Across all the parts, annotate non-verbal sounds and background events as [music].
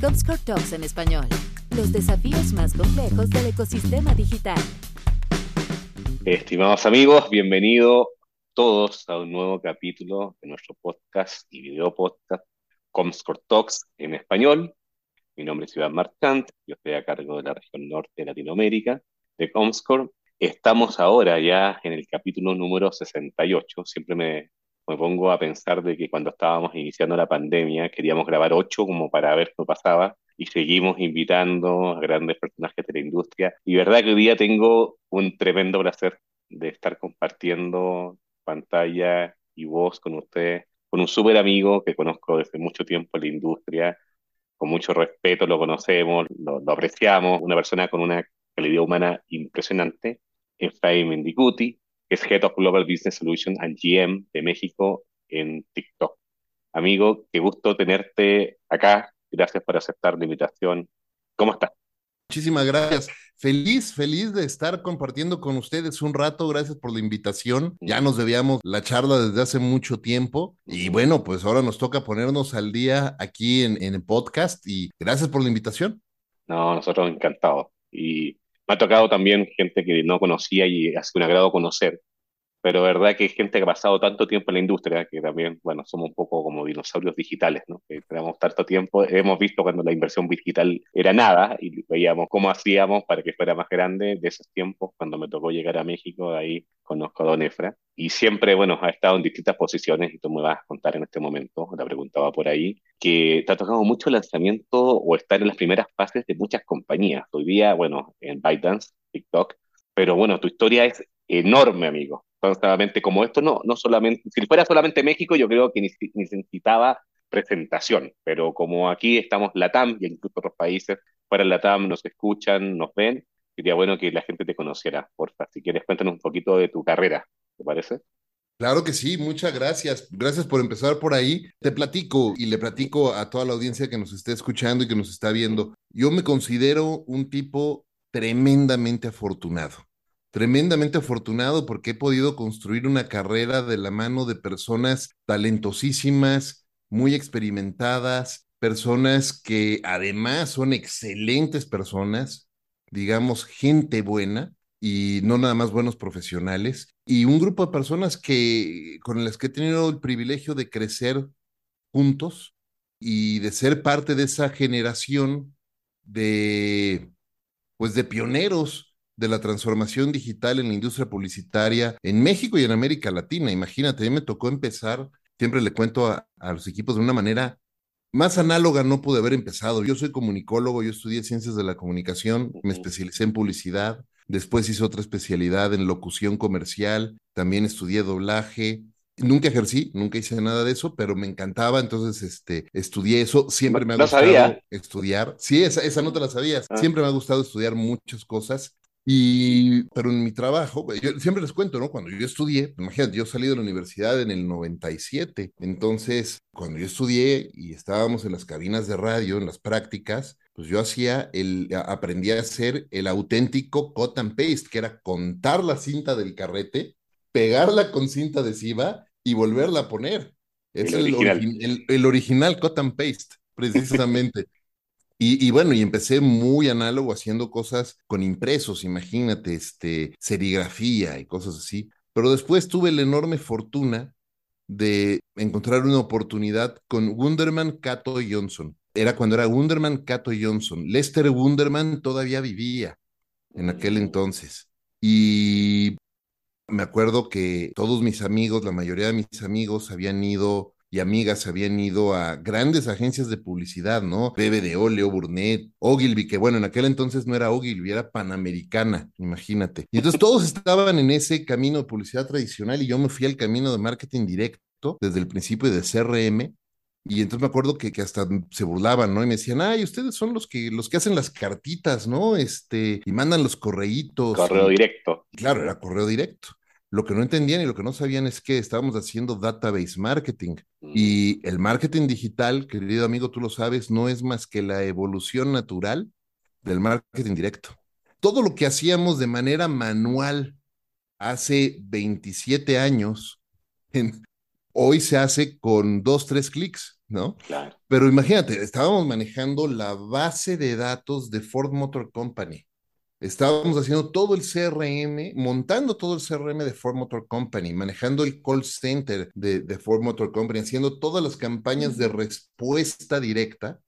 Comscore Talks en español. Los desafíos más complejos del ecosistema digital. Estimados amigos, bienvenidos todos a un nuevo capítulo de nuestro podcast y video podcast Comscore Talks en español. Mi nombre es Iván Marchant, yo estoy a cargo de la región norte de Latinoamérica de Comscore. Estamos ahora ya en el capítulo número 68. Siempre me, me pongo a pensar de que cuando estábamos iniciando la pandemia queríamos grabar ocho como para ver qué pasaba y seguimos invitando a grandes personajes de la industria. Y verdad que hoy día tengo un tremendo placer de estar compartiendo pantalla y voz con ustedes, con un súper amigo que conozco desde mucho tiempo en la industria, con mucho respeto, lo conocemos, lo, lo apreciamos, una persona con una calidad humana impresionante, Efraín Mendicuti, es Head of Global Business Solutions and GM de México en TikTok. Amigo, qué gusto tenerte acá. Gracias por aceptar la invitación. ¿Cómo estás? Muchísimas gracias. Feliz, feliz de estar compartiendo con ustedes un rato. Gracias por la invitación. Ya nos debíamos la charla desde hace mucho tiempo. Y bueno, pues ahora nos toca ponernos al día aquí en, en el podcast. Y gracias por la invitación. No, nosotros encantados. Y me ha tocado también gente que no conocía y ha sido un agrado conocer pero verdad que hay gente que ha pasado tanto tiempo en la industria que también, bueno, somos un poco como dinosaurios digitales, ¿no? Que tenemos tanto tiempo, hemos visto cuando la inversión digital era nada y veíamos cómo hacíamos para que fuera más grande de esos tiempos, cuando me tocó llegar a México, ahí conozco a Don Efra, y siempre, bueno, ha estado en distintas posiciones, y tú me vas a contar en este momento, la preguntaba por ahí, que te ha tocado mucho lanzamiento o estar en las primeras fases de muchas compañías. Hoy día, bueno, en ByteDance, TikTok, pero bueno, tu historia es enorme, amigo como esto, no, no solamente, si fuera solamente México, yo creo que necesitaba presentación, pero como aquí estamos LATAM y incluso otros países fuera LATAM nos escuchan, nos ven, sería bueno que la gente te conociera, porfa. Si quieres, cuéntanos un poquito de tu carrera, ¿te parece? Claro que sí, muchas gracias. Gracias por empezar por ahí. Te platico y le platico a toda la audiencia que nos esté escuchando y que nos está viendo. Yo me considero un tipo tremendamente afortunado tremendamente afortunado porque he podido construir una carrera de la mano de personas talentosísimas, muy experimentadas, personas que además son excelentes personas, digamos, gente buena y no nada más buenos profesionales, y un grupo de personas que con las que he tenido el privilegio de crecer juntos y de ser parte de esa generación de pues de pioneros de la transformación digital en la industria publicitaria en México y en América Latina. Imagínate, a mí me tocó empezar, siempre le cuento a, los equipos de una manera más análoga no pude haber empezado. Yo soy comunicólogo, yo estudié ciencias de la comunicación, me especialicé en publicidad, después hice otra especialidad en locución comercial, también estudié doblaje. Nunca ejercí, nunca hice nada de eso, pero me encantaba, entonces este, estudié eso. Siempre me ha gustado estudiar. Sí, esa, esa no te la sabías. Ah. Siempre me ha gustado estudiar muchas cosas y, pero en mi trabajo, yo siempre les cuento, ¿no? Cuando yo estudié, imagínate, yo salí de la universidad en el 97, entonces, cuando yo estudié y estábamos en las cabinas de radio, en las prácticas, pues yo hacía el, aprendí a hacer el auténtico cut and paste, que era contar la cinta del carrete, pegarla con cinta adhesiva y volverla a poner. Es el, original, el, el original cut and paste, [laughs] precisamente. Y, bueno, y empecé muy análogo haciendo cosas con impresos, imagínate, este, serigrafía y cosas así. Pero después tuve la enorme fortuna de encontrar una oportunidad con Wunderman Cato Johnson. Era cuando era Wunderman Cato Johnson. Lester Wunderman todavía vivía en aquel entonces. Y me acuerdo que todos mis amigos, la mayoría de mis amigos habían ido y amigas habían ido a grandes agencias de publicidad, ¿no? BBDO, Leo Burnett, Ogilvy, que bueno, en aquel entonces no era Ogilvy, era Panamericana, imagínate. Y entonces todos estaban en ese camino de publicidad tradicional y yo me fui al camino de marketing directo desde el principio de CRM. Y entonces me acuerdo que, que, hasta se burlaban, ¿no? Y me decían, ay, ustedes son los que, los que hacen las cartitas, ¿no? Este, y mandan los correitos. Correo directo. Claro, era correo directo. Lo que no entendían y lo que no sabían es que estábamos haciendo database marketing. Mm. Y el marketing digital, querido amigo, tú lo sabes, no es más que la evolución natural del marketing directo. Todo lo que hacíamos de manera manual hace 27 años, hoy se hace con dos, tres clics, ¿no? Claro. Pero imagínate, estábamos manejando la base de datos de Ford Motor Company. Estábamos haciendo todo el CRM, montando todo el CRM de Ford Motor Company, manejando el call center de, de Ford Motor Company, haciendo todas las campañas de respuesta directa,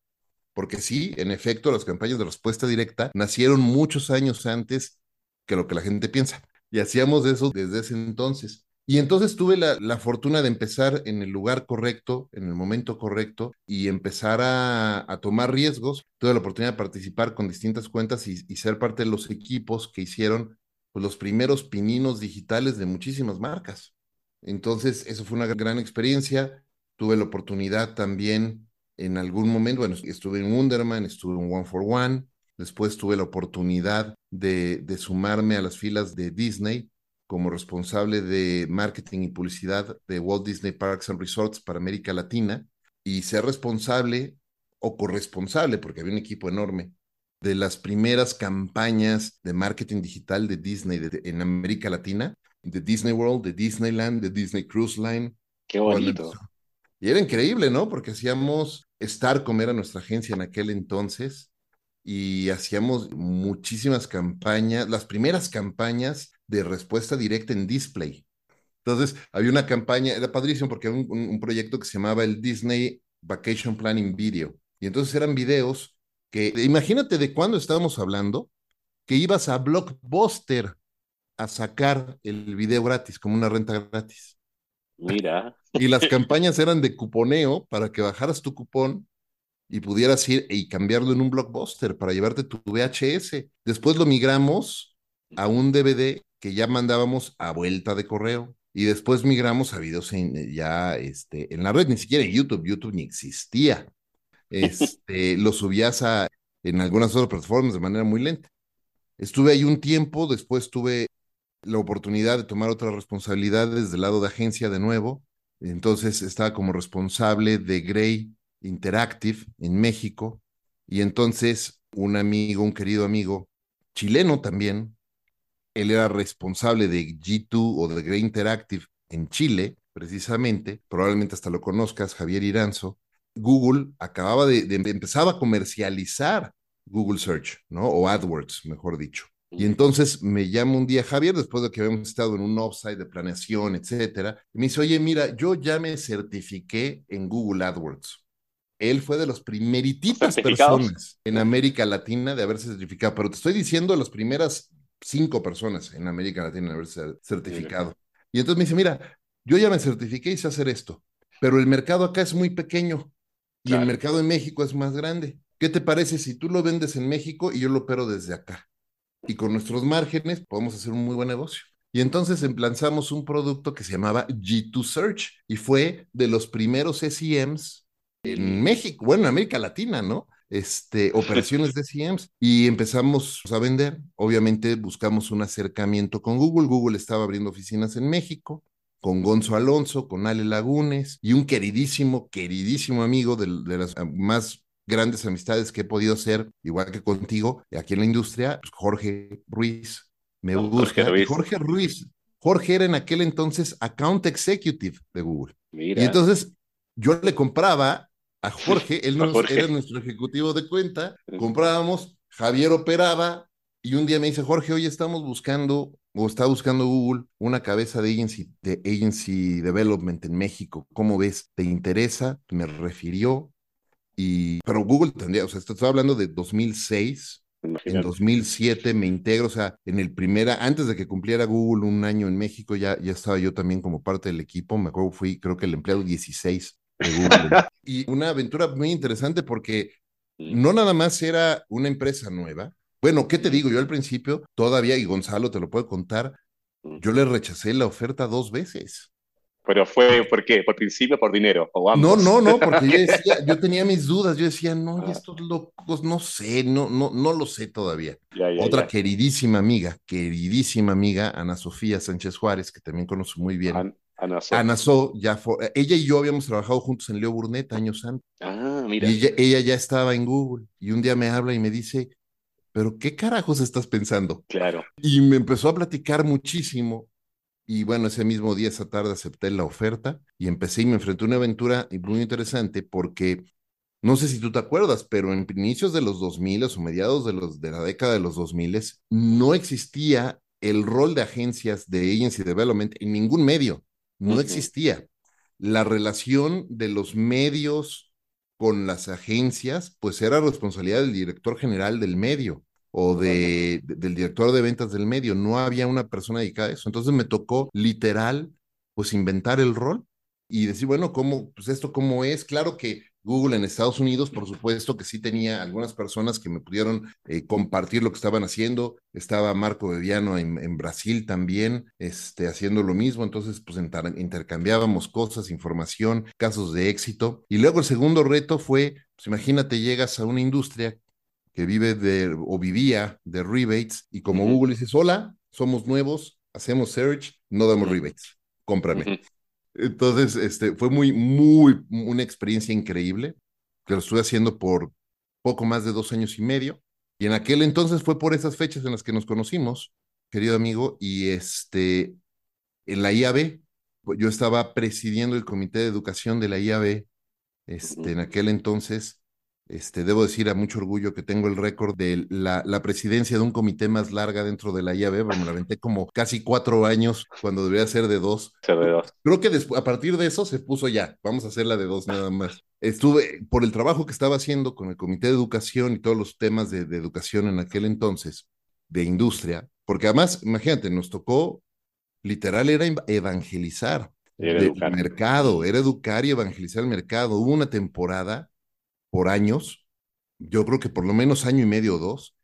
porque sí, en efecto, las campañas de respuesta directa nacieron muchos años antes que lo que la gente piensa. Y hacíamos eso desde ese entonces. Y entonces tuve la, la, fortuna de empezar en el lugar correcto, en el momento correcto, y empezar a, a tomar riesgos. Tuve la oportunidad de participar con distintas cuentas y, y ser parte de los equipos que hicieron pues, los primeros pininos digitales de muchísimas marcas. Entonces, eso fue una gran experiencia. Tuve la oportunidad también en algún momento, bueno, estuve en Wonderman, estuve en One for One, después tuve la oportunidad de, de sumarme a las filas de Disney como responsable de marketing y publicidad de Walt Disney Parks and Resorts para América Latina y ser responsable o corresponsable, porque había un equipo enorme, de las primeras campañas de marketing digital de Disney de, de, en América Latina, de Disney World, de Disneyland, de Disney Cruise Line. Qué bonito. Y era increíble, ¿no? Porque hacíamos Starcom, era nuestra agencia en aquel entonces, y hacíamos muchísimas campañas, las primeras campañas de respuesta directa en display. Entonces, había una campaña, era padrísimo porque había un, un, un, proyecto que se llamaba el Disney Vacation Planning Video. Y entonces eran videos que, imagínate de cuándo estábamos hablando, que ibas a Blockbuster a sacar el video gratis, como una renta gratis. Mira. [laughs] Y las campañas eran de cuponeo para que bajaras tu cupón y pudieras ir y cambiarlo en un blockbuster para llevarte tu VHS. Después lo migramos a un DVD que ya mandábamos a vuelta de correo y después migramos a videos en, ya este, en la red, ni siquiera en YouTube, YouTube ni existía. [laughs] Este, lo subías a, en algunas otras plataformas de manera muy lenta. Estuve ahí un tiempo, después tuve la oportunidad de tomar otras responsabilidades del lado de agencia de nuevo. Entonces estaba como responsable de Grey Interactive en México. Y entonces un amigo, un querido amigo, chileno también, él era responsable de G2 o de Grey Interactive en Chile, precisamente, probablemente hasta lo conozcas, Javier Iranzo. Google acababa de, de empezaba a comercializar Google Search, ¿no? O AdWords, mejor dicho. Y entonces me llama un día Javier, después de que habíamos estado en un offsite de planeación, etcétera, y me dice, oye, mira, yo ya me certifiqué en Google AdWords. Él fue de las primerititas personas en América Latina de haberse certificado, pero te estoy diciendo las primeras cinco personas en América Latina de haberse certificado. Y entonces me dice, mira, yo ya me certifiqué y sé hacer esto, pero el mercado acá es muy pequeño y claro. el mercado en México es más grande. ¿Qué te parece si tú lo vendes en México y yo lo opero desde acá? y con nuestros márgenes podemos hacer un muy buen negocio. Y entonces lanzamos un producto que se llamaba G2 Search y fue de los primeros SEMs en México, bueno, en América Latina, ¿no? Este, [laughs] operaciones de SEMs y empezamos a vender. Obviamente buscamos un acercamiento con Google. Google estaba abriendo oficinas en México con Gonzo Alonso, con Ale Lagunes y un queridísimo, queridísimo amigo de, de las más grandes amistades que he podido hacer, igual que contigo, aquí en la industria, pues Jorge Ruiz me busca. Jorge Ruiz. Jorge Ruiz. Jorge era en aquel entonces account executive de Google. Mira. Y entonces yo le compraba a Jorge, él [laughs] nos, Jorge. era nuestro ejecutivo de cuenta, comprábamos, Javier operaba y un día me dice, Jorge, hoy estamos buscando o está buscando Google una cabeza de agency, de agency development en México. ¿Cómo ves? ¿Te interesa? Me refirió, y, pero Google tendría, o sea, estoy hablando de 2006, Imagínate. en 2007 me integro, o sea, en el primera, antes de que cumpliera Google un año en México, ya, ya estaba yo también como parte del equipo, me acuerdo, fui creo que el empleado 16 de Google. [laughs] y una aventura muy interesante porque no nada más era una empresa nueva. Bueno, ¿qué te digo? Yo al principio todavía, y Gonzalo te lo puede contar, yo le rechacé la oferta dos veces. Pero fue, ¿por qué? ¿Por principio por dinero? ¿O ambos? No, no, no, porque yo, [laughs] decía, yo tenía mis dudas, yo decía, no, ah. estos locos, no sé, no, no, no lo sé todavía. Ya, ya, Otra ya. queridísima amiga, queridísima amiga, Ana Sofía Sánchez Juárez, que también conozco muy bien. An Ana So. Ana So, ya fue, ella y yo habíamos trabajado juntos en Leo Burnett años antes. Ah, mira. Y ella, ella ya estaba en Google, y un día me habla y me dice, pero ¿qué carajos estás pensando? Claro. Y me empezó a platicar muchísimo Y bueno, ese mismo día, esa tarde, acepté la oferta y empecé y me enfrenté a una aventura muy interesante porque no sé si tú te acuerdas, pero en inicios de los 2000 o mediados de, los, de la década de los 2000 no existía el rol de agencias de agency development en ningún medio. No existía. La relación de los medios con las agencias, pues era responsabilidad del director general del medio o de, del director de ventas del medio. No había una persona dedicada a eso. Entonces me tocó literal, pues inventar el rol y decir, bueno, ¿cómo, pues esto cómo es? Claro que Google en Estados Unidos, por supuesto que sí tenía algunas personas que me pudieron eh, compartir lo que estaban haciendo. Estaba Marco Beviano en, Brasil también, este, haciendo lo mismo. Entonces, pues intercambiábamos cosas, información, casos de éxito. Y luego el segundo reto fue, pues imagínate, llegas a una industria que vive de, o vivía de rebates y como Google dices, hola, somos nuevos, hacemos search, no damos rebates, cómprame. Entonces, este, fue muy, muy, una experiencia increíble, que lo estuve haciendo por poco más de dos años y medio. Y en aquel entonces fue por esas fechas en las que nos conocimos, querido amigo, y este, en la IAB, yo estaba presidiendo el comité de educación de la IAB, este, en aquel entonces, este, debo decir a mucho orgullo que tengo el récord de la, la, presidencia de un comité más larga dentro de la IAB, me la aventé como casi cuatro años cuando debería ser de dos. Creo que después, a partir de eso se puso ya, vamos a hacer la de dos nada más. Estuve, por el trabajo que estaba haciendo con el comité de educación y todos los temas de, de educación en aquel entonces, de industria, porque además, imagínate, nos tocó, literal, era evangelizar el mercado, era educar y evangelizar el mercado. Hubo una temporada por años, yo creo que por lo menos año y medio o dos,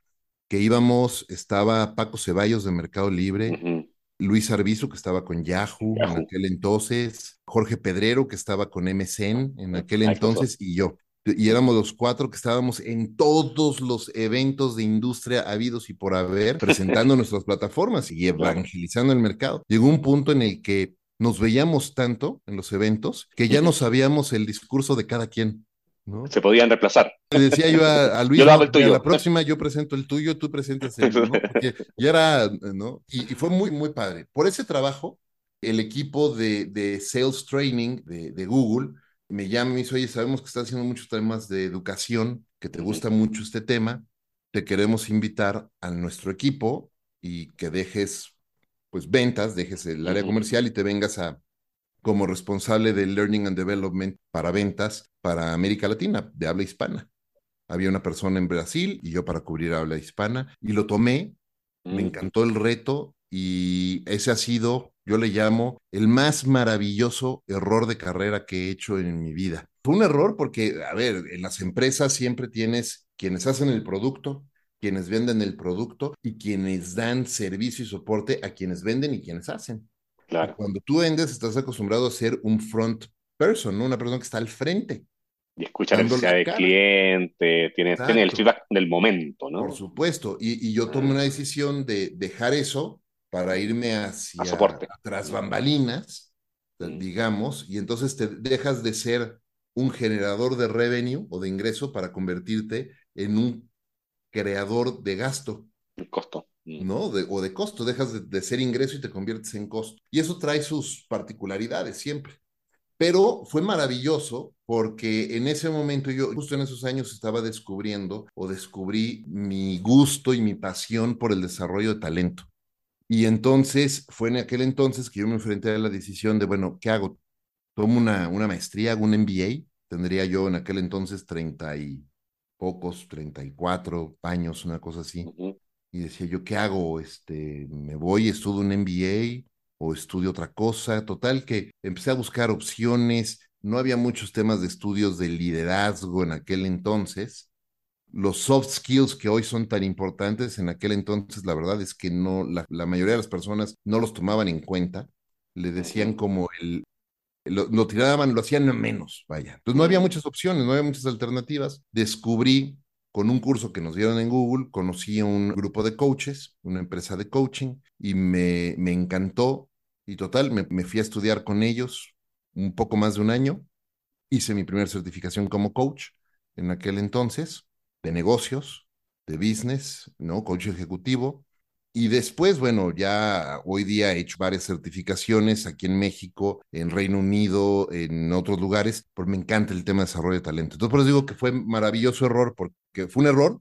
que íbamos, estaba Paco Ceballos de Mercado Libre, Luis Arbizu, que estaba con Yahoo, en aquel entonces, Jorge Pedrero, que estaba con MSN en aquel entonces, y yo. Y éramos los cuatro que estábamos en todos los eventos de industria habidos y por haber, presentando [laughs] nuestras plataformas y evangelizando el mercado. Llegó un punto en el que nos veíamos tanto en los eventos que ya no sabíamos el discurso de cada quien. Se podían reemplazar. Le decía yo a, Luis, la próxima yo presento el tuyo, tú presentas el, ¿no? Porque ya era, ¿no? Y, fue muy, muy padre. Por ese trabajo, el equipo de, de Sales Training de, de, Google me llama y me dice, oye, sabemos que estás haciendo muchos temas de educación, que te gusta mucho este tema, te queremos invitar a nuestro equipo y que dejes, pues, ventas, dejes el área comercial y te vengas a, como responsable de Learning and Development para ventas para América Latina, de habla hispana. Había una persona en Brasil y yo para cubrir habla hispana y lo tomé, me mm. encantó el reto y ese ha sido, yo le llamo, el más maravilloso error de carrera que he hecho en mi vida. Fue un error porque, a ver, en las empresas siempre tienes quienes hacen el producto, quienes venden el producto y quienes dan servicio y soporte a quienes venden y quienes hacen. Cuando tú vendes, estás acostumbrado a ser un front person, ¿no? Una persona que está al frente. Y escucha la necesidad del cliente, tiene, el feedback del momento, ¿no? Por supuesto. Y, yo tomé una decisión de dejar eso para irme hacia tras bambalinas, mm. digamos, y entonces te dejas de ser un generador de revenue o de ingreso para convertirte en un creador de gasto. El costo. ¿No? o de costo, dejas de, ser ingreso y te conviertes en costo. Y eso trae sus particularidades siempre. Pero fue maravilloso porque en ese momento yo, justo en esos años, estaba descubriendo o descubrí mi gusto y mi pasión por el desarrollo de talento. Y entonces fue en aquel entonces que yo me enfrenté a la decisión de, bueno, ¿qué hago? Tomo una, una maestría, hago un MBA. Tendría yo en aquel entonces treinta y pocos, treinta y cuatro años, una cosa así y decía yo, ¿qué hago? Este, ¿Me voy, estudio un MBA o estudio otra cosa? Total que empecé a buscar opciones, no había muchos temas de estudios de liderazgo en aquel entonces. Los soft skills que hoy son tan importantes, en aquel entonces la verdad es que no, la, mayoría de las personas no los tomaban en cuenta. Le decían como el, lo, lo, tiraban, lo hacían menos, vaya. Entonces no había muchas opciones, no había muchas alternativas. Descubrí con un curso que nos dieron en Google, conocí a un grupo de coaches, una empresa de coaching, y me, me encantó. Y total, me, me, fui a estudiar con ellos un poco más de un año. Hice mi primera certificación como coach en aquel entonces, de negocios, de business, ¿no? Coach ejecutivo. Y después, bueno, ya hoy día he hecho varias certificaciones aquí en México, en Reino Unido, en otros lugares, porque me encanta el tema de desarrollo de talento. Entonces, por eso digo que fue maravilloso error, porque fue un error,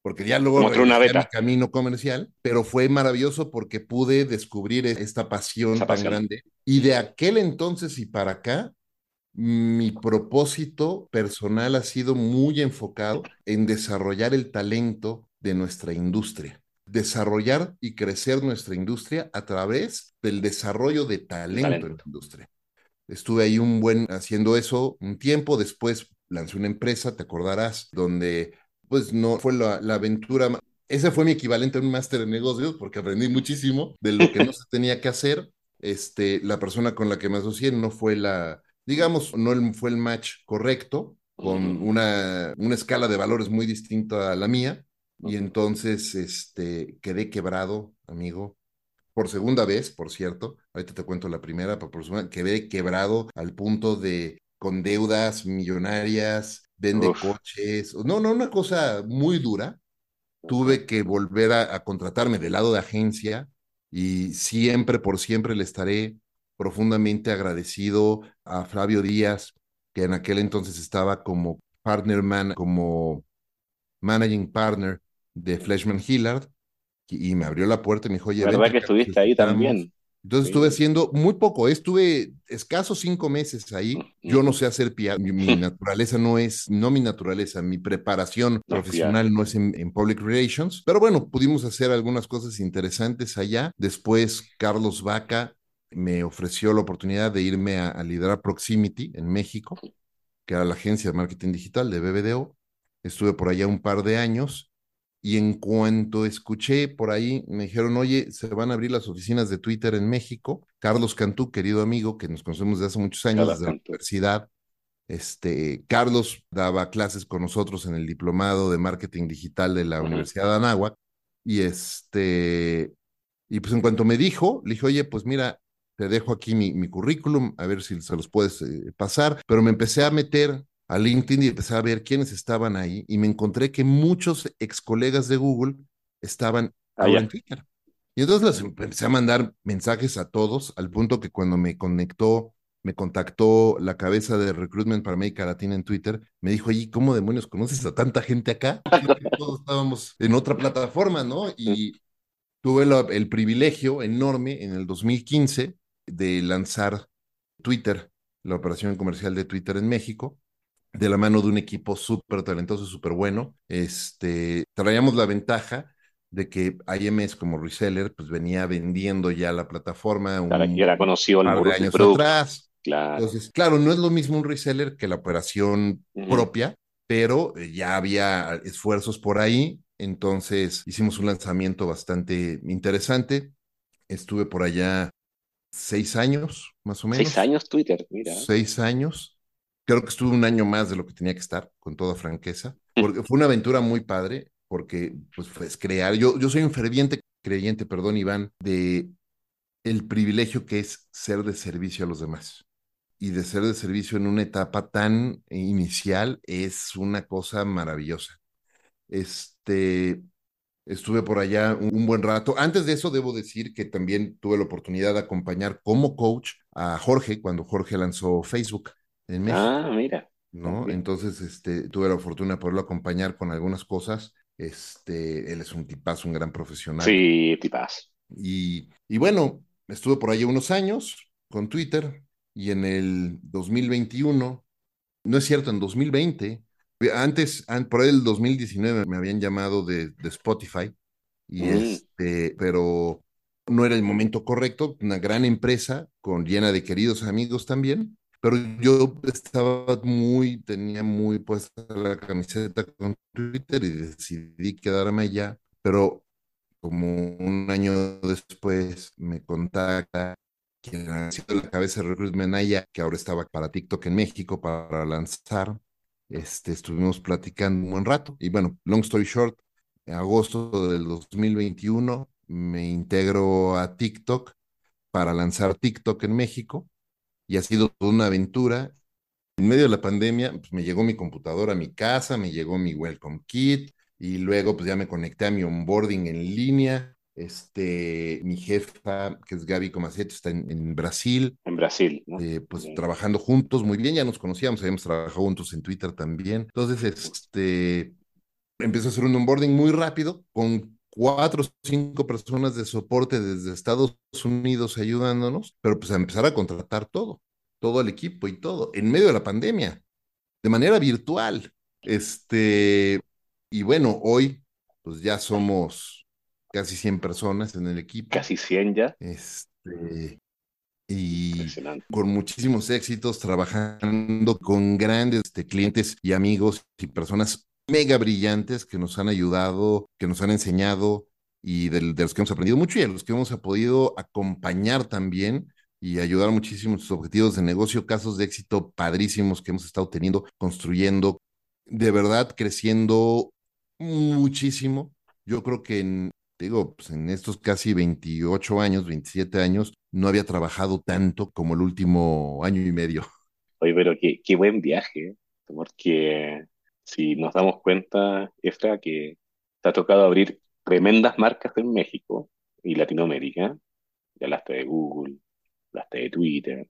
porque ya luego una mi camino comercial, pero fue maravilloso porque pude descubrir esta pasión tan grande. Y de aquel entonces y para acá, mi propósito personal ha sido muy enfocado en desarrollar el talento de nuestra industria desarrollar y crecer nuestra industria a través del desarrollo de talento, en la industria. Estuve ahí un buen haciendo eso un tiempo, después lancé una empresa, te acordarás, donde pues no fue la, la aventura, ese fue mi equivalente a un máster en negocios porque aprendí muchísimo de lo que no se tenía que hacer. Este, la persona con la que me asocié no fue la, digamos, no fue el match correcto, con una, una escala de valores muy distinta a la mía. Y entonces este, quedé quebrado, amigo, por segunda vez, por cierto. Ahorita te cuento la primera, pero por segunda, quedé quebrado al punto de con deudas millonarias, vende coches. No, no, una cosa muy dura. Tuve que volver a, a contratarme del lado de agencia y siempre, por siempre le estaré profundamente agradecido a Flavio Díaz, que en aquel entonces estaba como partner man, como managing partner de Fleshman Hillard y me abrió la puerta y me dijo, oye, ¿verdad que estuviste ahí también? Entonces estuve haciendo muy poco, estuve escasos cinco meses ahí. Yo no sé hacer PR, mi, [laughs] naturaleza no es, no mi naturaleza, mi preparación profesional no es en, Public Relations, pero bueno, pudimos hacer algunas cosas interesantes allá. Después Carlos Vaca me ofreció la oportunidad de irme a, a liderar Proximity en México, que era la agencia de marketing digital de BBDO. Estuve por allá un par de años y en cuanto escuché por ahí, me dijeron, oye, se van a abrir las oficinas de Twitter en México. Carlos Cantú, querido amigo, que nos conocemos desde hace muchos años, desde la universidad. Este, Carlos daba clases con nosotros en el diplomado de marketing digital de la Universidad de Anáhuac. Y este, y pues en cuanto me dijo, le dije, oye, pues mira, te dejo aquí mi, mi currículum, a ver si se los puedes eh, pasar. Pero me empecé a meter a LinkedIn y empecé a ver quiénes estaban ahí y me encontré que muchos ex colegas de Google estaban ahí en Twitter. Y entonces les empecé a mandar mensajes a todos, al punto que cuando me conectó, me contactó la cabeza de Recruitment para América Latina en Twitter, me dijo, ¿y cómo demonios conoces a tanta gente acá? [laughs] todos estábamos en otra plataforma, ¿no? Y tuve el privilegio enorme en el 2015 de lanzar Twitter, la operación comercial de Twitter en México de la mano de un equipo súper talentoso, súper bueno. Este, traíamos la ventaja de que IMS como reseller pues venía vendiendo ya la plataforma un claro, par de años atrás. Claro. Entonces, claro, no es lo mismo un reseller que la operación propia, pero eh, ya había esfuerzos por ahí. Entonces hicimos un lanzamiento bastante interesante. Estuve por allá seis años, más o menos. Seis años Twitter, mira. Seis años. Creo que estuve un año más de lo que tenía que estar, con toda franqueza, porque fue una aventura muy padre, porque pues, pues crear, yo, yo soy un ferviente creyente, perdón Iván, de el privilegio que es ser de servicio a los demás. Y de ser de servicio en una etapa tan inicial es una cosa maravillosa. Este, estuve por allá un, un, buen rato. Antes de eso, debo decir que también tuve la oportunidad de acompañar como coach a Jorge cuando Jorge lanzó Facebook en México. Ah, mira. ¿no? Entonces, este, tuve la fortuna de poderlo acompañar con algunas cosas. Este, él es un tipazo, un gran profesional. Sí, tipazo. Y, y bueno, estuve por ahí unos años con Twitter y en el 2021, no es cierto, en 2020, antes, por ahí el 2019 me habían llamado de, de Spotify, y mm. este, pero no era el momento correcto, una gran empresa con llena de queridos amigos también, pero yo estaba muy, tenía muy puesta la camiseta con Twitter y decidí quedarme allá, pero como un año después me contacta quien ha sido la cabeza de Recruitment allá, que ahora estaba para TikTok en México para lanzar. Este, estuvimos platicando un buen rato y bueno, long story short, en agosto del 2021 me integro a TikTok para lanzar TikTok en México y ha sido toda una aventura. En medio de la pandemia, pues me llegó mi computadora a mi casa, me llegó mi welcome kit y luego pues ya me conecté a mi onboarding en línea Este, mi jefa, que es Gaby Comaceto, está en, Brasil. En Brasil, ¿no? Eh, pues trabajando juntos muy bien, ya nos conocíamos, habíamos trabajado juntos en Twitter también. Entonces, este, empezó a hacer un onboarding muy rápido con cuatro o cinco personas de soporte desde Estados Unidos ayudándonos, pero pues a empezar a contratar todo, todo el equipo y todo, en medio de la pandemia, de manera virtual. Este, y bueno, hoy pues ya somos casi 100 personas en el equipo. Casi 100 ya. Este, y con muchísimos éxitos, trabajando con grandes este, clientes y amigos y personas mega brillantes que nos han ayudado, que nos han enseñado y de, los que hemos aprendido mucho y a los que hemos podido acompañar también y ayudar muchísimo en sus objetivos de negocio, casos de éxito padrísimos que hemos estado teniendo, construyendo, de verdad creciendo muchísimo. Yo creo que en, digo, pues en estos casi 28 años, 27 años, no había trabajado tanto como el último año y medio. Oye, pero qué, qué buen viaje, porque si nos damos cuenta, esta que te ha tocado abrir tremendas marcas en México y Latinoamérica, ya las de Google, las de Twitter,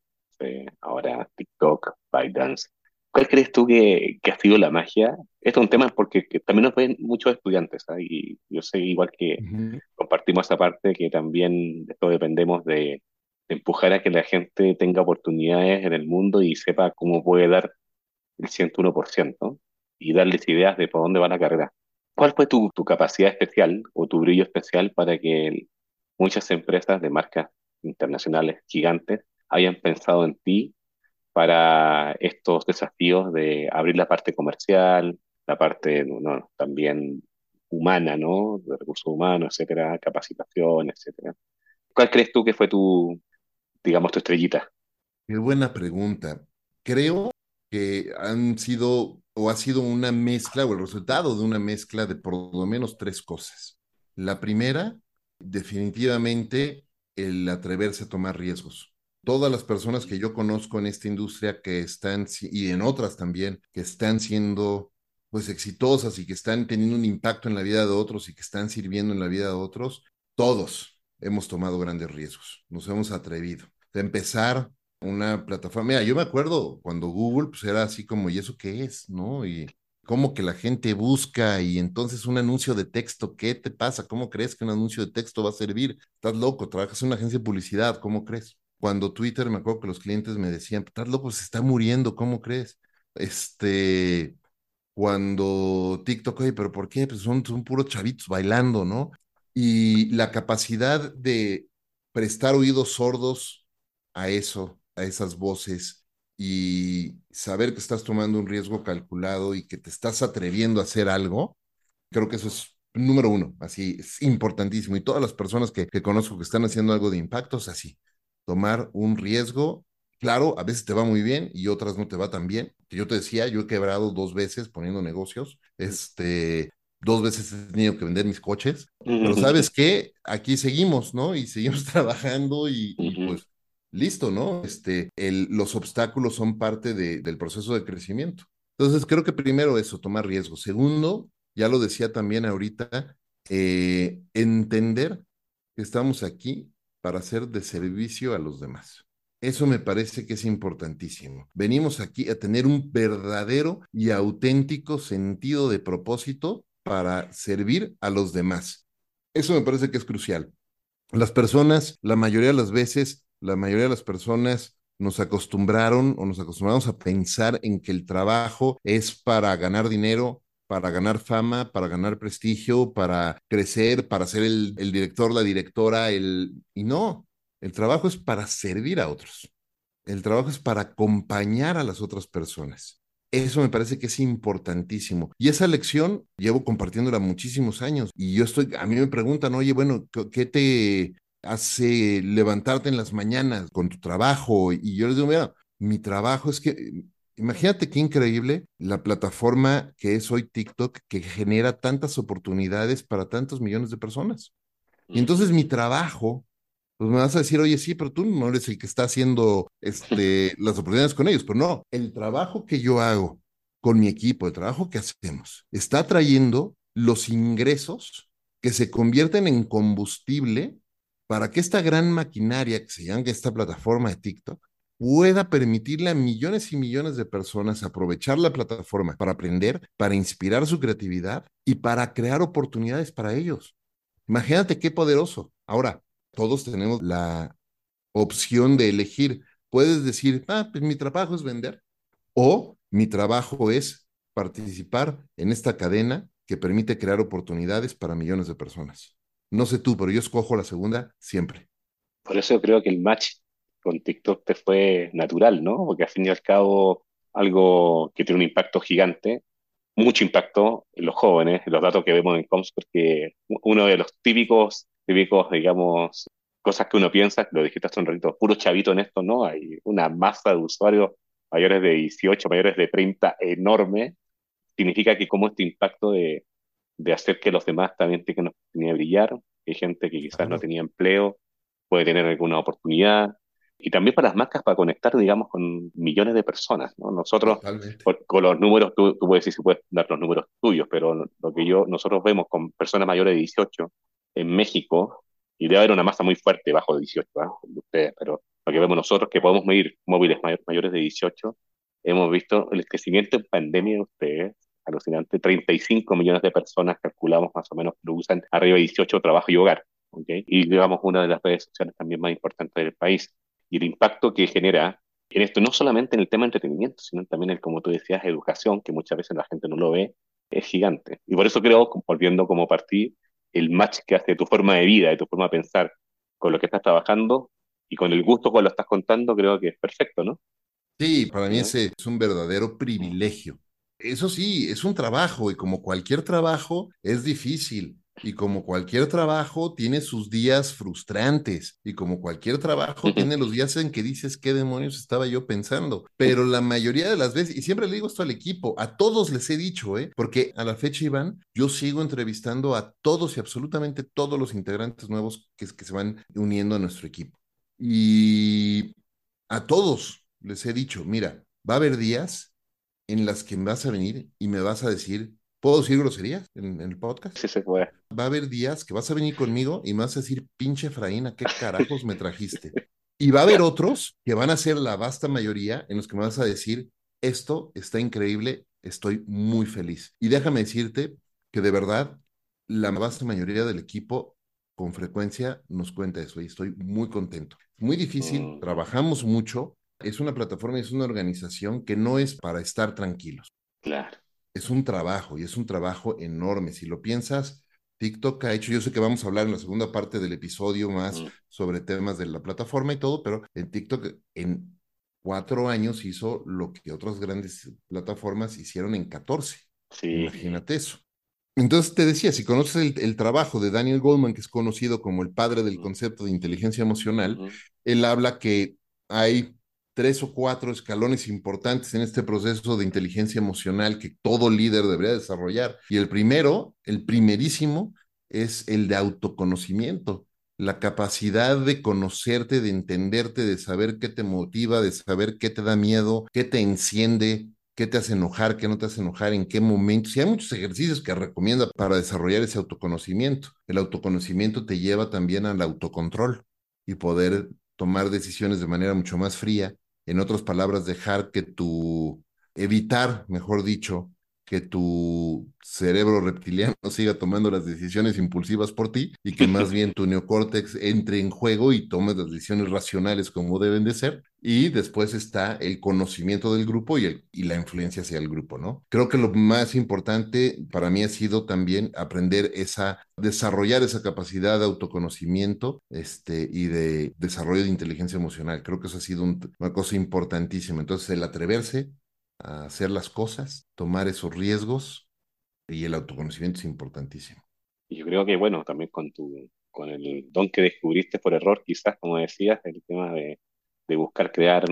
ahora TikTok, ByteDance, ¿Cuál crees tú que, ha sido la magia? Esto es un tema porque también nos ven muchos estudiantes, ¿ah? y yo sé igual que compartimos esa parte que también esto dependemos de, empujar a que la gente tenga oportunidades en el mundo y sepa cómo puede dar el 101% y darles ideas de por dónde va la carrera. ¿Cuál fue tu, tu capacidad especial o tu brillo especial para que muchas empresas de marcas internacionales gigantes hayan pensado en ti para estos desafíos de abrir la parte comercial, la parte no, también humana, ¿no? De recursos humanos, etcétera, capacitación, etcétera. ¿Cuál crees tú que fue tu, digamos, tu estrellita? Qué buena pregunta. Creo que han sido o ha sido una mezcla o el resultado de una mezcla de por lo menos tres cosas. La primera, definitivamente, el atreverse a tomar riesgos todas las personas que yo conozco en esta industria que están, y en otras también, que están siendo pues exitosas y que están teniendo un impacto en la vida de otros y que están sirviendo en la vida de otros, todos hemos tomado grandes riesgos, nos hemos atrevido. De empezar una plataforma, mira, yo me acuerdo cuando Google pues era así como, ¿y eso qué es? ¿No? Y cómo que la gente busca y entonces un anuncio de texto, ¿qué te pasa? ¿Cómo crees que un anuncio de texto va a servir? Estás loco, trabajas en una agencia de publicidad, ¿cómo crees? Cuando Twitter, me acuerdo que los clientes me decían, estás loco, se está muriendo, ¿cómo crees? Este, cuando TikTok, oye, pero ¿por qué? Pues son, son puros chavitos bailando, ¿no? Y la capacidad de prestar oídos sordos a eso, a esas voces y saber que estás tomando un riesgo calculado y que te estás atreviendo a hacer algo, creo que eso es número uno, así, es importantísimo. Y todas las personas que, que conozco que están haciendo algo de impacto, es así, tomar un riesgo. Claro, a veces te va muy bien y otras no te va tan bien. Yo te decía, yo he quebrado dos veces poniendo negocios. Este, dos veces he tenido que vender mis coches, pero sabes qué, aquí seguimos, ¿no? Y seguimos [laughs] trabajando y, pues listo, ¿no? Este, los obstáculos son parte de, del proceso de crecimiento. Entonces, creo que primero eso, tomar riesgo. Segundo, ya lo decía también ahorita, eh, entender que estamos aquí para ser de servicio a los demás. Eso me parece que es importantísimo. Venimos aquí a tener un verdadero y auténtico sentido de propósito para servir a los demás. Eso me parece que es crucial. Las personas, la mayoría de las veces, la mayoría de las personas nos acostumbraron o nos acostumbramos a pensar en que el trabajo es para ganar dinero, para ganar fama, para ganar prestigio, para crecer, para ser el, director, la directora, el... Y no, el trabajo es para servir a otros. El trabajo es para acompañar a las otras personas. Eso me parece que es importantísimo. Y esa lección llevo compartiéndola muchísimos años. Y yo estoy, a mí me preguntan, oye, bueno, ¿qué te hace levantarte en las mañanas con tu trabajo? Y yo les digo, mira, mi trabajo es que Imagínate qué increíble la plataforma que es hoy TikTok, que genera tantas oportunidades para tantos millones de personas. Y entonces mi trabajo, pues me vas a decir, oye, sí, pero tú no eres el que está haciendo este, [laughs] las oportunidades con ellos, pero no, el trabajo que yo hago con mi equipo, el trabajo que hacemos, está trayendo los ingresos que se convierten en combustible para que esta gran maquinaria que se llama esta plataforma de TikTok pueda permitirle a millones y millones de personas aprovechar la plataforma para aprender, para inspirar su creatividad y para crear oportunidades para ellos. Imagínate qué poderoso. Ahora, todos tenemos la opción de elegir. Puedes decir, ah, pues mi trabajo es vender o mi trabajo es participar en esta cadena que permite crear oportunidades para millones de personas. No sé tú, pero yo escojo la segunda siempre. Por eso creo que el match con TikTok te fue natural, ¿no? Porque al fin y al cabo, algo que tiene un impacto gigante, mucho impacto en los jóvenes, en los datos que vemos en Comscore, que uno de los típicos, típicos, digamos, cosas que uno piensa, lo dijiste hace un ratito, puro chavito en esto, ¿no? Hay una masa de usuarios mayores de 18, mayores de 30 enorme, significa que como este impacto de, de hacer que los demás también tengan oportunidad de brillar, hay gente que quizás no tenía empleo, puede tener alguna oportunidad, y también para las marcas para conectar, digamos, con millones de personas, ¿no? Nosotros, con los números, tú, puedes decir si puedes dar los números tuyos, pero lo que yo, nosotros vemos con personas mayores de 18 en México, y debe haber una masa muy fuerte bajo de 18, ¿eh? ustedes, pero lo que vemos nosotros, que podemos medir móviles mayores de 18, hemos visto el crecimiento en pandemia de ustedes, alucinante, 35 millones de personas calculamos más o menos usan arriba de 18 trabajo y hogar, ¿okay? Y digamos una de las redes sociales también más importantes del país. Y el impacto que genera en esto, no solamente en el tema de entretenimiento, sino también en, como tú decías, educación, que muchas veces la gente no lo ve, es gigante. Y por eso creo, volviendo como partí, el match que hace tu forma de vida, de tu forma de pensar con lo que estás trabajando y con el gusto con lo estás contando, creo que es perfecto, ¿no? Sí, para mí ese es un verdadero privilegio. Eso sí, es un trabajo y como cualquier trabajo es difícil. Y como cualquier trabajo tiene sus días frustrantes y como cualquier trabajo tiene los días en que dices qué demonios estaba yo pensando. Pero la mayoría de las veces, y siempre le digo esto al equipo, a todos les he dicho, ¿eh? porque a la fecha, Iván, yo sigo entrevistando a todos y absolutamente todos los integrantes nuevos que, que se van uniendo a nuestro equipo. Y a todos les he dicho, mira, va a haber días en las que me vas a venir y me vas a decir, ¿puedo decir groserías en, el podcast? Sí, se puede. Va a haber días que vas a venir conmigo y me vas a decir, pinche Fraína, ¿qué carajos me trajiste? [laughs] Y va a haber otros que van a ser la vasta mayoría en los que me vas a decir, esto está increíble, estoy muy feliz. Y déjame decirte que de verdad la vasta mayoría del equipo con frecuencia nos cuenta eso y estoy muy contento. Muy difícil, mm. trabajamos mucho, es una plataforma, es una organización que no es para estar tranquilos. Claro. Es un trabajo y es un trabajo enorme. Si lo piensas, TikTok ha hecho, yo sé que vamos a hablar en la segunda parte del episodio más sobre temas de la plataforma y todo, pero en TikTok en cuatro años hizo lo que otras grandes plataformas hicieron en 14. Sí. Imagínate eso. Entonces te decía, si conoces el, el, trabajo de Daniel Goldman, que es conocido como el padre del concepto de inteligencia emocional, él habla que hay tres o cuatro escalones importantes en este proceso de inteligencia emocional que todo líder debería desarrollar. Y el primero, el primerísimo, es el de autoconocimiento, la capacidad de conocerte, de entenderte, de saber qué te motiva, de saber qué te da miedo, qué te enciende, qué te hace enojar, qué no te hace enojar, en qué momentos. Y hay muchos ejercicios que recomienda para desarrollar ese autoconocimiento. El autoconocimiento te lleva también al autocontrol y poder tomar decisiones de manera mucho más fría en otras palabras, dejar que tu, evitar, mejor dicho, que tu cerebro reptiliano [laughs] siga tomando las decisiones impulsivas por ti y que [laughs] más bien tu neocórtex entre en juego y tomes las decisiones racionales como deben de ser. Y después está el conocimiento del grupo y, el, y la influencia hacia el grupo, ¿no? Creo que lo más importante para mí ha sido también aprender esa, desarrollar esa capacidad de autoconocimiento este, y de desarrollo de inteligencia emocional. Creo que eso ha sido una cosa importantísima. Entonces, el atreverse a hacer las cosas, tomar esos riesgos y el autoconocimiento es importantísimo. Y yo creo que, bueno, también con tu, con el don que descubriste por error, quizás, como decías, el tema de, de buscar crear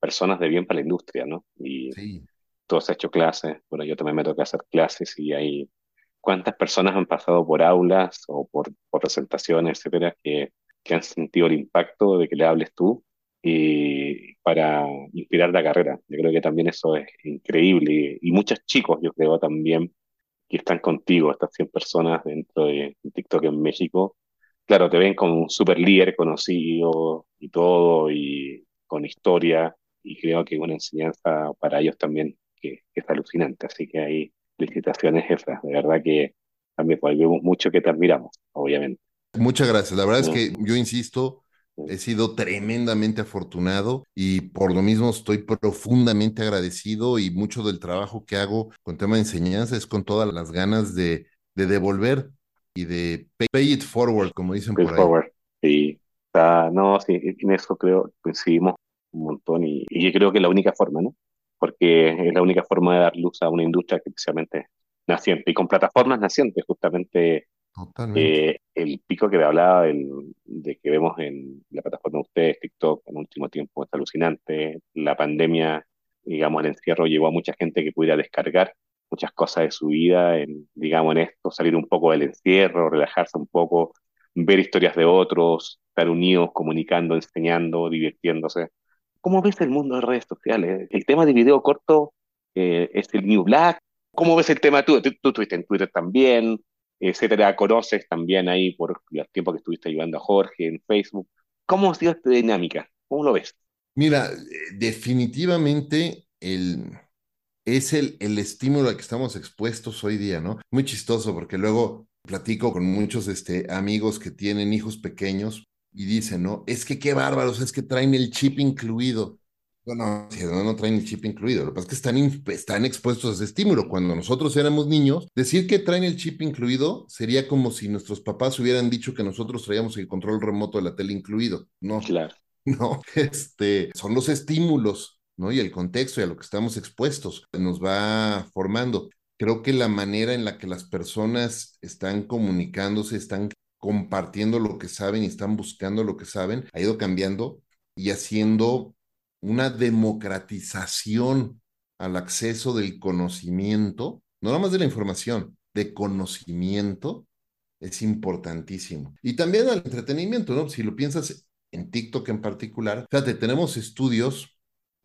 personas de bien para la industria, ¿no? Y sí. tú has hecho clases, bueno, yo también me toca hacer clases y hay cuántas personas han pasado por aulas o por, por presentaciones, etcétera, que, que han sentido el impacto de que le hables tú y para inspirar la carrera. Yo creo que también eso es increíble y, muchos chicos, yo creo también, que están contigo, estas 100 personas dentro de TikTok en México, claro, te ven como un super líder conocido y todo, y con historia, y creo que una enseñanza para ellos también que, que es alucinante. Así que ahí, felicitaciones, jefas. De verdad que también pues, mucho que te admiramos, obviamente. Muchas gracias. La verdad es que yo insisto, he sido tremendamente afortunado y por lo mismo estoy profundamente agradecido y mucho del trabajo que hago con tema de enseñanza es con todas las ganas de, de devolver y de pay, it forward, como dicen pay por ahí. Forward. Sí, no, sí, en eso creo coincidimos un montón y, y creo que es la única forma, ¿no? Porque es la única forma de dar luz a una industria que especialmente naciente y con plataformas nacientes, justamente eh, el pico que me hablaba de que vemos en la plataforma de ustedes, TikTok, en último tiempo es alucinante. La pandemia, digamos, el encierro llevó a mucha gente que pudiera descargar muchas cosas de su vida, en, digamos, en esto, salir un poco del encierro, relajarse un poco, ver historias de otros, estar unidos, comunicando, enseñando, divirtiéndose. ¿Cómo ves el mundo de redes sociales? El tema de video corto eh, es el New Black. ¿Cómo ves el tema tú? Tú, tú estuviste en Twitter también, etcétera, conoces también ahí por los tiempos que estuviste ayudando a Jorge en Facebook. ¿Cómo ha sido esta dinámica? ¿Cómo lo ves? Mira, definitivamente el, es el, el estímulo al que estamos expuestos hoy día, ¿no? Muy chistoso porque luego platico con muchos este, amigos que tienen hijos pequeños y dicen, ¿no? Es que qué bárbaros, es que traen el chip incluido. Bueno, no, no traen el chip incluido. Lo que pasa es que están, están expuestos a ese estímulo. Cuando nosotros éramos niños, decir que traen el chip incluido sería como si nuestros papás hubieran dicho que nosotros traíamos el control remoto de la tele incluido. No. Claro. [laughs] No, este, son los estímulos, ¿no? Y el contexto y a lo que estamos expuestos nos va formando. Creo que la manera en la que las personas están comunicándose, están compartiendo lo que saben y están buscando lo que saben, ha ido cambiando y haciendo una democratización al acceso del conocimiento, no nada más de la información, de conocimiento, es importantísimo. Y también al entretenimiento, ¿no? Si lo piensas en TikTok en particular, fíjate, tenemos estudios,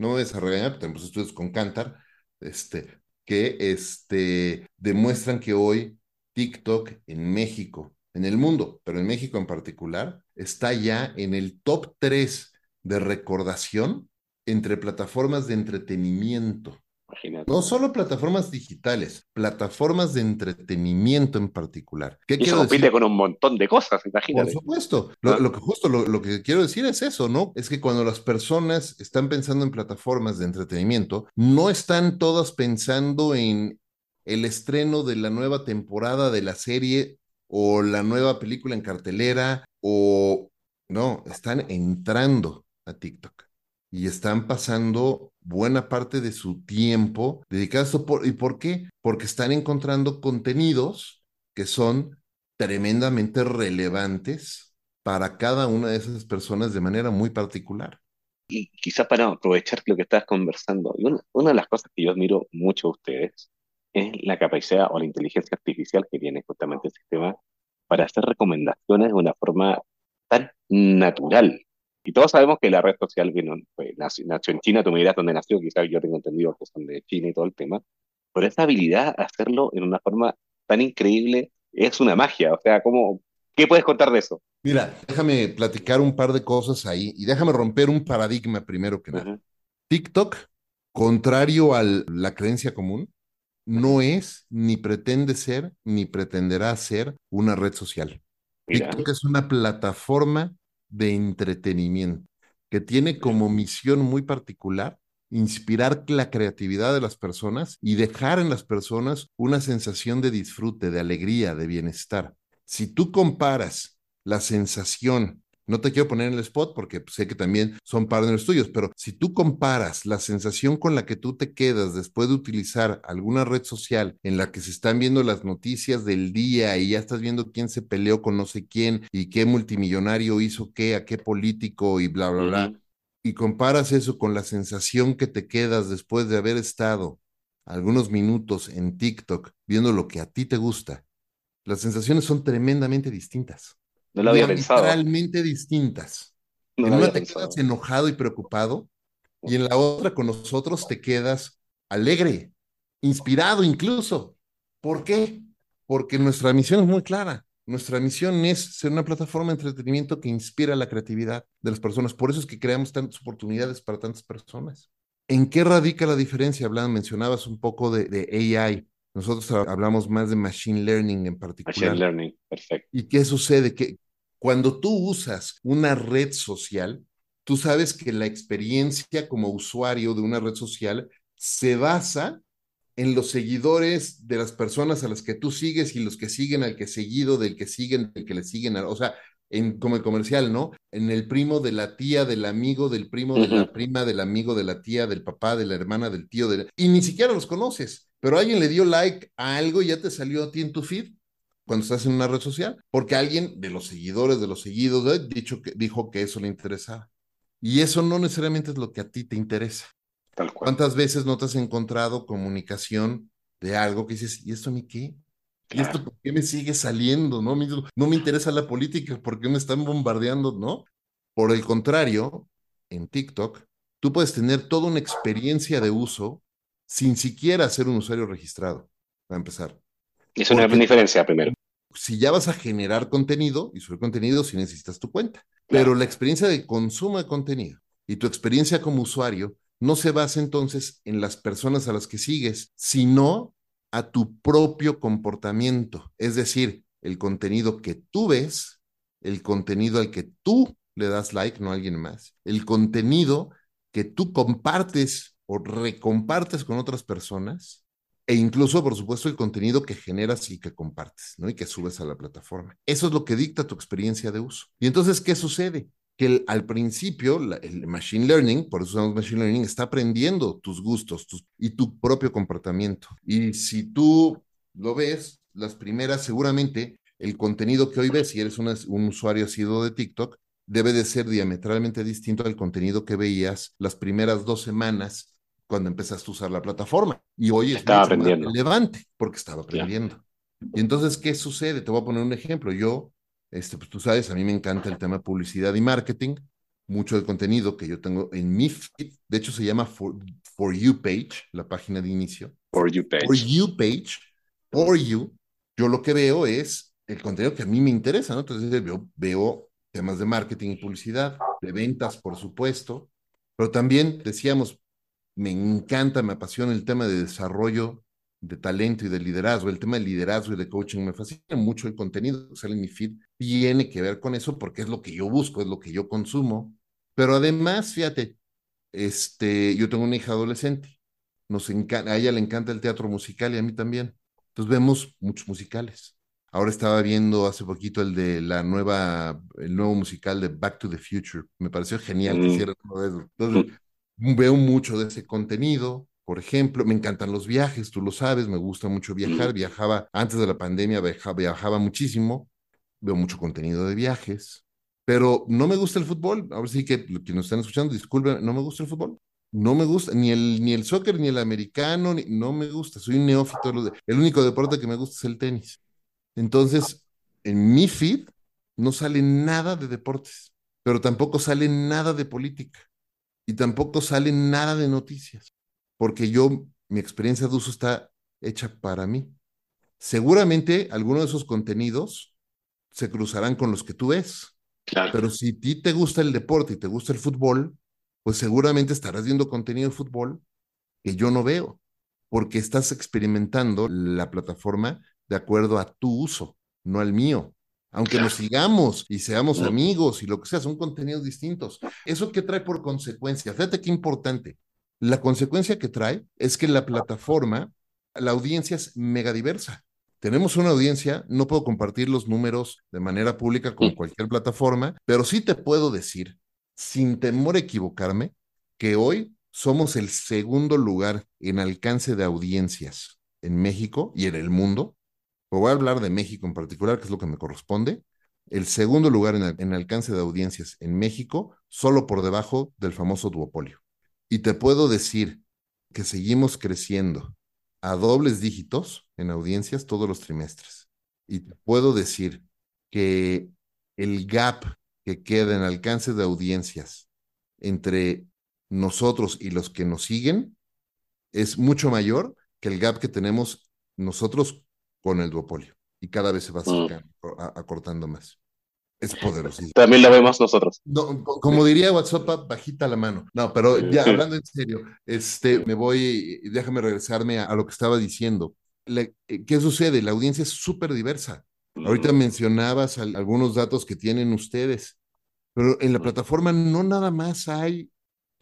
no a regañar, tenemos estudios con Cantar, este, que este, demuestran que hoy TikTok en México, en el mundo, pero en México en particular, está ya en el top 3 de recordación entre plataformas de entretenimiento. Imagínate. No solo plataformas digitales, plataformas de entretenimiento en particular. ¿Qué y eso compite con un montón de cosas, imagínate. Por supuesto. Lo, lo que justo lo, lo, que quiero decir es eso, ¿no? Es que cuando las personas están pensando en plataformas de entretenimiento, no están todas pensando en el estreno de la nueva temporada de la serie o la nueva película en cartelera o no, están entrando a TikTok y están pasando buena parte de su tiempo dedicado a esto. ¿Y por qué? Porque están encontrando contenidos que son tremendamente relevantes para cada una de esas personas de manera muy particular. Y quizá para aprovechar lo que estás conversando, una, una de las cosas que yo admiro mucho de ustedes es la capacidad o la inteligencia artificial que tiene justamente el sistema para hacer recomendaciones de una forma tan natural. Y todos sabemos que la red social vino, pues, nació, en China, tú me dirás dónde nació, quizás yo tengo entendido que son de China y todo el tema, pero esa habilidad hacerlo en una forma tan increíble es una magia. O sea, ¿cómo, ¿qué puedes contar de eso? Mira, déjame platicar un par de cosas ahí y déjame romper un paradigma primero que nada. TikTok, contrario a la creencia común, no es, ni pretende ser, ni pretenderá ser una red social. TikTok es una plataforma de entretenimiento que tiene como misión muy particular inspirar la creatividad de las personas y dejar en las personas una sensación de disfrute, de alegría, de bienestar. Si tú comparas la sensación no te quiero poner en el spot porque sé que también son partners tuyos, pero si tú comparas la sensación con la que tú te quedas después de utilizar alguna red social en la que se están viendo las noticias del día y ya estás viendo quién se peleó con no sé quién y qué multimillonario hizo qué, a qué político y bla, bla, bla, y comparas eso con la sensación que te quedas después de haber estado algunos minutos en TikTok viendo lo que a ti te gusta, las sensaciones son tremendamente distintas. No lo había pensado. Literalmente distintas. en una te quedas enojado y preocupado, y en la otra con nosotros te quedas alegre, inspirado incluso. ¿Por qué? Porque nuestra misión es muy clara. Nuestra misión es ser una plataforma de entretenimiento que inspira la creatividad de las personas. Por eso es que creamos tantas oportunidades para tantas personas. ¿En qué radica la diferencia? Hablan, mencionabas un poco de, de AI. Nosotros hablamos más de machine learning en particular. Machine learning, perfecto. ¿Y qué sucede? Que cuando tú usas una red social, tú sabes que la experiencia como usuario de una red social se basa en los seguidores de las personas a las que tú sigues y los que siguen al que seguido, del que siguen, del que le siguen, o sea, en, como el comercial, ¿no? En el primo de la tía, del amigo, del primo de la prima, del amigo de la tía, del papá, de la hermana, del tío, de y ni siquiera los conoces, pero alguien le dio like a algo y ya te salió a ti en tu feed cuando estás en una red social, porque alguien de los seguidores, de los seguidos, dicho que, dijo que eso le interesaba. Y eso no necesariamente es lo que a ti te interesa. ¿Cuántas veces no te has encontrado comunicación de algo que dices, ¿y esto a mí qué? ¿Y esto por qué me sigue saliendo? No, no me interesa la política, ¿por qué me están bombardeando? ¿No? Por el contrario, en TikTok, tú puedes tener toda una experiencia de uso sin siquiera ser un usuario registrado, para empezar. Es una diferencia primero. Si ya vas a generar contenido, y subir contenido si necesitas tu cuenta, pero la experiencia de consumo de contenido y tu experiencia como usuario no se basa entonces en las personas a las que sigues, sino a tu propio comportamiento, es decir, el contenido que tú ves, el contenido al que tú le das like, no a alguien más, el contenido que tú compartes o recompartes con otras personas, e incluso, por supuesto, el contenido que generas y que compartes, ¿no? Y que subes a la plataforma. Eso es lo que dicta tu experiencia de uso. Y entonces, ¿qué sucede? que al principio el machine learning, por eso usamos machine learning, está aprendiendo tus gustos y tu propio comportamiento. Y si tú lo ves, las primeras, seguramente el contenido que hoy ves, si eres un usuario asiduo de TikTok, debe de ser diametralmente distinto al contenido que veías las primeras dos semanas cuando empezaste a usar la plataforma. Y hoy es estaba aprendiendo. relevante porque estaba aprendiendo. Y entonces, ¿qué sucede? Te voy a poner un ejemplo. Yo este, pues tú sabes, a mí me encanta el tema de publicidad y marketing. Mucho del contenido que yo tengo en mi feed, de hecho se llama For, For You Page, la página de inicio. For You Page. For You Page. For You. Yo lo que veo es el contenido que a mí me interesa, ¿no? Entonces veo, veo temas de marketing y publicidad, de ventas, por supuesto, pero también decíamos, me encanta, me apasiona el tema de desarrollo de talento y de liderazgo. El tema de liderazgo y de coaching me fascina mucho. El contenido que sale en mi feed tiene que ver con eso porque es lo que yo busco, es lo que yo consumo. Pero además, fíjate, este, yo tengo una hija adolescente. Nos a ella le encanta el teatro musical y a mí también. Entonces vemos muchos musicales. Ahora estaba viendo hace poquito el de la nueva, el nuevo musical de Back to the Future. Me pareció genial que mm. hicieran uno de. Entonces, veo mucho de ese contenido por ejemplo, me encantan los viajes, tú lo sabes, me gusta mucho viajar. Viajaba antes de la pandemia, viajaba, muchísimo, veo mucho contenido de viajes, pero no me gusta el fútbol. Ahora sí que quienes nos están escuchando, disculpen, no me gusta el fútbol. No me gusta ni el, ni el soccer, ni el americano, no me gusta. Soy un neófito. El único deporte que me gusta es el tenis. Entonces, en mi feed no sale nada de deportes, pero tampoco sale nada de política y tampoco sale nada de noticias porque yo, mi experiencia de uso está hecha para mí. Seguramente algunos de esos contenidos se cruzarán con los que tú ves. Pero si a ti te gusta el deporte y te gusta el fútbol, pues seguramente estarás viendo contenido de fútbol que yo no veo, porque estás experimentando la plataforma de acuerdo a tu uso, no al mío. Aunque nos sigamos y seamos amigos y lo que sea, son contenidos distintos. ¿Eso qué trae por consecuencia? Fíjate qué importante. La consecuencia que trae es que la plataforma, la audiencia es mega diversa. Tenemos una audiencia, no puedo compartir los números de manera pública con cualquier plataforma, pero sí te puedo decir, sin temor a equivocarme, que hoy somos el segundo lugar en alcance de audiencias en México y en el mundo. Voy a hablar de México en particular, que es lo que me corresponde. El segundo lugar en, en alcance de audiencias en México, solo por debajo del famoso duopolio. Y te puedo decir que seguimos creciendo a dobles dígitos en audiencias todos los trimestres. Y te puedo decir que el gap que queda en alcance de audiencias entre nosotros y los que nos siguen es mucho mayor que el gap que tenemos nosotros con el duopolio y cada vez se va Mm. acercando, a- acortando más. Es poderosísimo. También lo vemos nosotros. No, co- como diría WhatsApp, bajita la mano. No, pero ya hablando en serio, este, me voy, déjame regresarme a, a lo que estaba diciendo. La- eh, ¿qué sucede? La audiencia es súper diversa. Ahorita Mm, mencionabas al- algunos datos que tienen ustedes, pero en la Mm. plataforma no nada más hay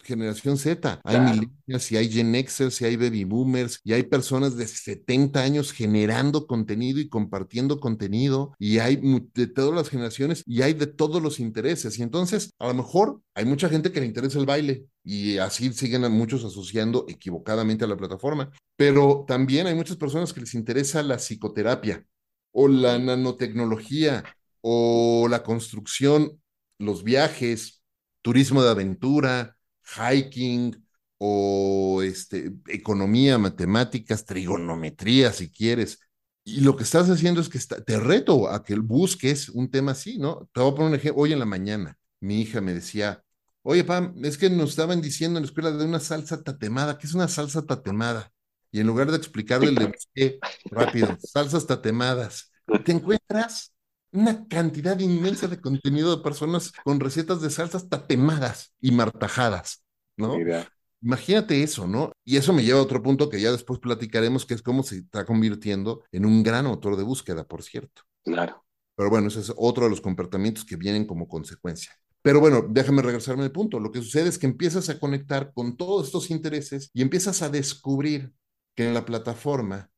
generación Z, hay Claro. millennials y hay Gen Xers y hay baby boomers y hay personas de 70 años generando contenido y compartiendo contenido y hay de todas las generaciones y hay de todos los intereses. Y entonces, a lo mejor hay mucha gente que le interesa el baile y así siguen a muchos asociando equivocadamente a la plataforma, pero también hay muchas personas que les interesa la psicoterapia o la nanotecnología o la construcción, los viajes, turismo de aventura, hiking o este, economía, matemáticas, trigonometría, si quieres. Y lo que estás haciendo es que está, te reto a que busques un tema así, ¿no? Te voy a poner un ejemplo. Hoy en la mañana, mi hija me decía, oye, Pam, es que nos estaban diciendo en la escuela de una salsa tatemada. ¿Qué es una salsa tatemada? Y en lugar de explicarle, le busqué rápido, salsas tatemadas. Te encuentras una cantidad inmensa de contenido de personas con recetas de salsas tatemadas y martajadas, ¿no? mira, Imagínate eso, ¿no? Y eso me lleva a otro punto que ya después platicaremos, que es cómo se está convirtiendo en un gran motor de búsqueda, por cierto. claro. Pero bueno, ese es otro de los comportamientos que vienen como consecuencia. Pero bueno, déjame regresarme al punto. Lo que sucede es que empiezas a conectar con todos estos intereses y empiezas a descubrir que en la plataforma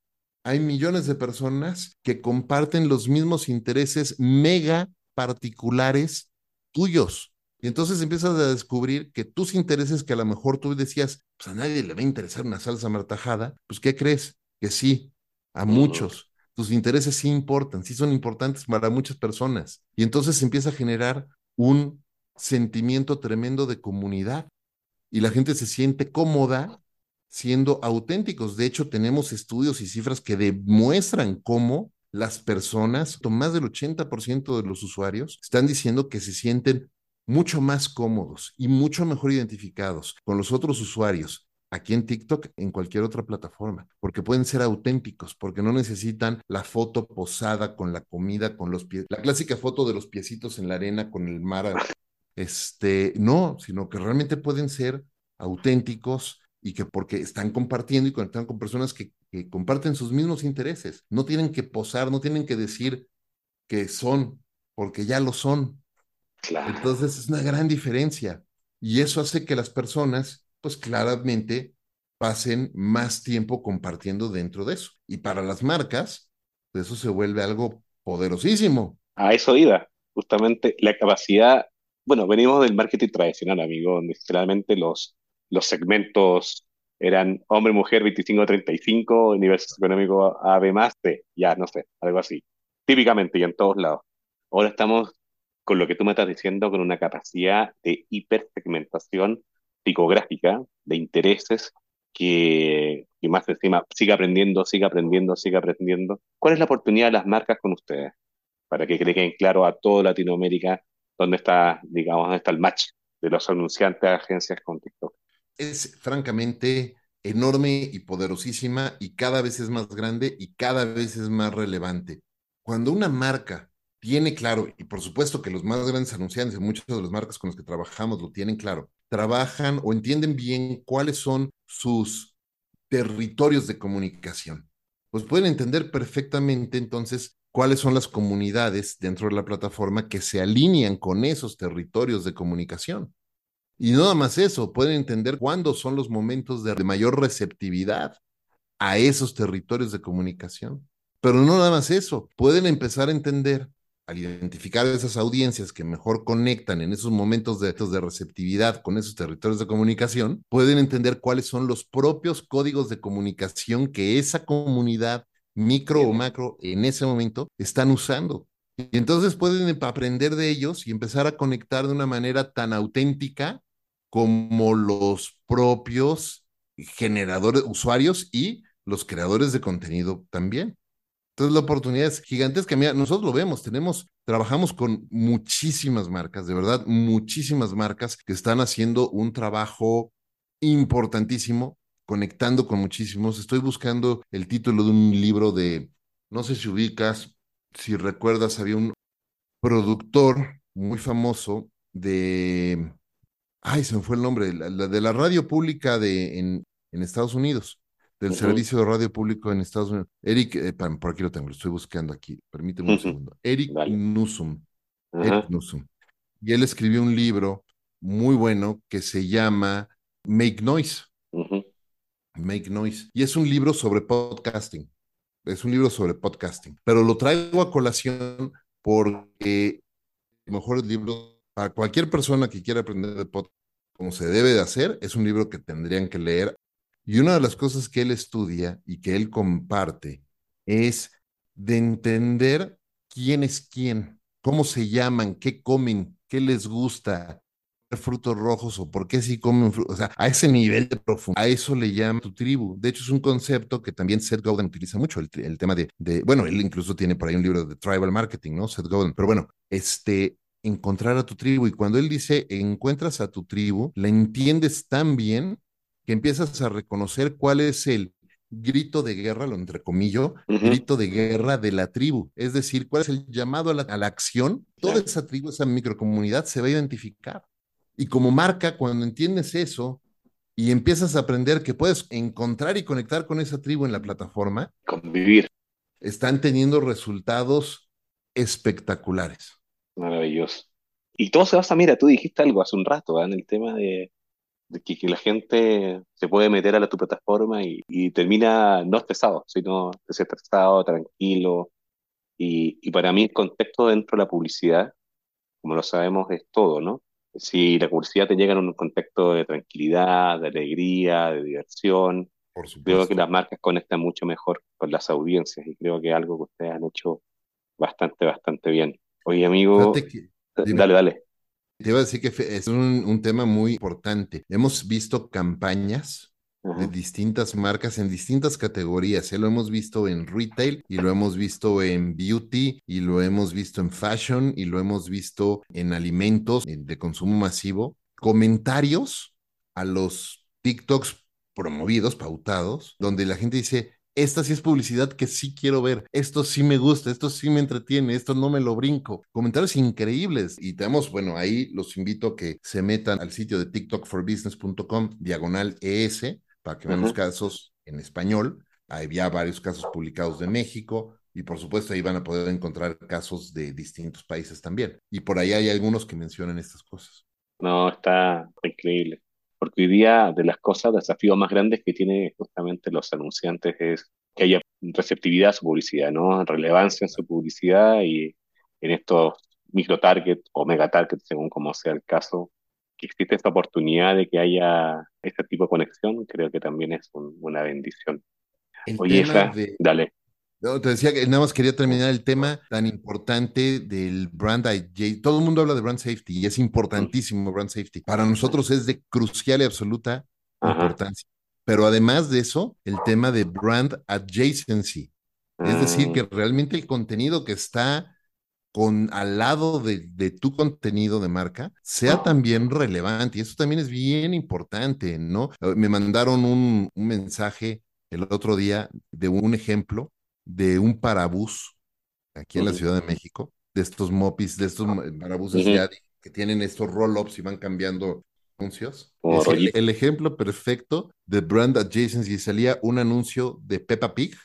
hay millones de personas que comparten los mismos intereses mega particulares tuyos. Y entonces empiezas a descubrir que tus intereses que a lo mejor tú decías, pues a nadie le va a interesar una salsa martajada, pues ¿qué crees? Que sí, a muchos. Tus intereses sí importan, sí son importantes para muchas personas. Y entonces se empieza a generar un sentimiento tremendo de comunidad y la gente se siente cómoda siendo auténticos. De hecho, tenemos estudios y cifras que demuestran cómo las personas, más del 80% de los usuarios, están diciendo que se sienten mucho más cómodos y mucho mejor identificados con los otros usuarios aquí en TikTok, en cualquier otra plataforma, porque pueden ser auténticos, porque no necesitan la foto posada con la comida, con los pies, la clásica foto de los piecitos en la arena con el mar. Este, no, sino que realmente pueden ser auténticos y que porque están compartiendo y conectando con personas que, que comparten sus mismos intereses. No tienen que posar, no tienen que decir que son, porque ya lo son. Claro. Entonces es una gran diferencia. Y eso hace que las personas, pues claramente, pasen más tiempo compartiendo dentro de eso. Y para las marcas, pues, eso se vuelve algo poderosísimo. A eso iba, justamente la capacidad, bueno, venimos del marketing tradicional, amigo, donde generalmente los, los segmentos eran hombre, mujer, 25-35, nivel socioeconómico AB más, C, ya, no sé, algo así. Típicamente y en todos lados. Ahora estamos con lo que tú me estás diciendo, con una capacidad de hipersegmentación psicográfica de intereses que, más encima siga aprendiendo, siga aprendiendo, siga aprendiendo. ¿Cuál es la oportunidad de las marcas con ustedes? Para que queden claro a toda Latinoamérica dónde está, digamos, dónde está el match de los anunciantes de agencias con TikTok. Es francamente enorme y poderosísima y cada vez es más grande y cada vez es más relevante. Cuando una marca tiene claro, y por supuesto que los más grandes anunciantes, muchas de las marcas con las que trabajamos lo tienen claro, trabajan o entienden bien cuáles son sus territorios de comunicación. Pues pueden entender perfectamente entonces cuáles son las comunidades dentro de la plataforma que se alinean con esos territorios de comunicación. Y no nada más eso, pueden entender cuándo son los momentos de mayor receptividad a esos territorios de comunicación. Pero no nada más eso, pueden empezar a entender al identificar esas audiencias que mejor conectan en esos momentos de, de, receptividad con esos territorios de comunicación, pueden entender cuáles son los propios códigos de comunicación que esa comunidad micro o macro en ese momento están usando. Y entonces pueden aprender de ellos y empezar a conectar de una manera tan auténtica como los propios generadores, usuarios y los creadores de contenido también. Entonces la oportunidad es gigantesca. Mira, nosotros lo vemos, tenemos, trabajamos con muchísimas marcas, de verdad, muchísimas marcas que están haciendo un trabajo importantísimo, conectando con muchísimos. Estoy buscando el título de un libro de No sé si ubicas, si recuerdas, había un productor muy famoso de, ay, se me fue el nombre, de la radio pública de, en, en Estados Unidos, del servicio de radio público en Estados Unidos. Eric, eh, por aquí lo tengo, lo estoy buscando aquí, permíteme un segundo. Eric Nusum. Eric Nusum. Y él escribió un libro muy bueno que se llama Make Noise. Make Noise. Y es un libro sobre podcasting. Es un libro sobre podcasting. Pero lo traigo a colación porque el mejor libro para cualquier persona que quiera aprender de podcast como se debe de hacer, es un libro que tendrían que leer. Y una de las cosas que él estudia y que él comparte es de entender quién es quién, cómo se llaman, qué comen, qué les gusta, frutos rojos o por qué sí comen frutos, o sea, a ese nivel de profundidad, a eso le llama tu tribu. De hecho, es un concepto que también Seth Godin utiliza mucho, el, el, tema de, de, bueno, él incluso tiene por ahí un libro de tribal marketing, ¿no? Seth Godin, pero bueno, este, encontrar a tu tribu. Y cuando él dice encuentras a tu tribu, la entiendes tan bien que empiezas a reconocer cuál es el grito de guerra, lo entrecomillo, grito de guerra de la tribu. Es decir, cuál es el llamado a la, acción. Toda esa tribu, esa microcomunidad se va a identificar. Y como marca, cuando entiendes eso y empiezas a aprender que puedes encontrar y conectar con esa tribu en la plataforma, convivir, están teniendo resultados espectaculares. Maravilloso. Y todo se basa, mira, tú dijiste algo hace un rato, en el tema de, que, la gente se puede meter a tu plataforma y, termina no estresado, sino desestresado, tranquilo. Y, y para mí el contexto dentro de la publicidad, como lo sabemos, es todo, ¿no? Si la publicidad te llega en un contexto de tranquilidad, de alegría, de diversión, creo que las marcas conectan mucho mejor con las audiencias y creo que es algo que ustedes han hecho bastante, bastante bien. Oye, amigo, dale, dale. Te iba a decir que es un, tema muy importante. Hemos visto campañas de distintas marcas en distintas categorías. ¿eh? Lo hemos visto en retail y lo hemos visto en beauty y lo hemos visto en fashion y lo hemos visto en alimentos de consumo masivo. Comentarios a los TikToks promovidos, pautados, donde la gente dice, esta sí es publicidad que sí quiero ver, esto sí me gusta, esto sí me entretiene, esto no me lo brinco. Comentarios increíbles y tenemos, bueno, ahí los invito a que se metan al sitio de tiktokforbusiness.com, diagonal ES, para que vean los casos en español. Había varios casos publicados de México, y por supuesto ahí van a poder encontrar casos de distintos países también. Y por ahí hay algunos que mencionan estas cosas. No, está increíble porque hoy día de las cosas, desafíos más grandes que tienen justamente los anunciantes es que haya receptividad a su publicidad, ¿no? Relevancia en su publicidad y en estos micro target o mega target, según como sea el caso, que existe esta oportunidad de que haya este tipo de conexión, creo que también es una bendición. Oye, dale. No, te decía que nada más quería terminar el tema tan importante del brand ID. Todo el mundo habla de brand safety y es importantísimo brand safety. Para nosotros es de crucial y absoluta importancia. Pero además de eso, el tema de brand adjacency. Es decir, mm. que realmente el contenido que está con al lado de, tu contenido de marca sea también relevante. Y eso también es bien importante, ¿no? Me mandaron un, un mensaje el otro día de un ejemplo de un parabús aquí en la Ciudad de México, de estos mopis, de estos parabuses ya que tienen estos roll-ups y van cambiando anuncios. el, ejemplo perfecto de brand adjacency salía un anuncio de Peppa Pig,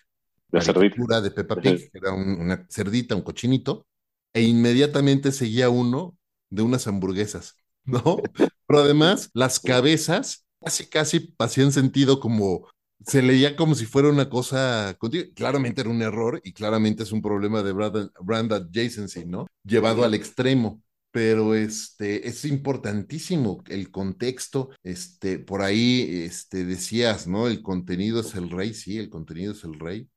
la cerdita de Peppa Pig, que era una cerdita, un cochinito, e inmediatamente seguía uno de unas hamburguesas, ¿no? [laughs] Pero además, las cabezas casi, casi hacían sentido como se leía como si fuera una cosa Claramente era un error y claramente es un problema de brand, adjacency, ¿no? Llevado al extremo. Pero este, es importantísimo el contexto. Este, por ahí este, decías, ¿no? El contenido es el rey, sí, el contenido es el rey,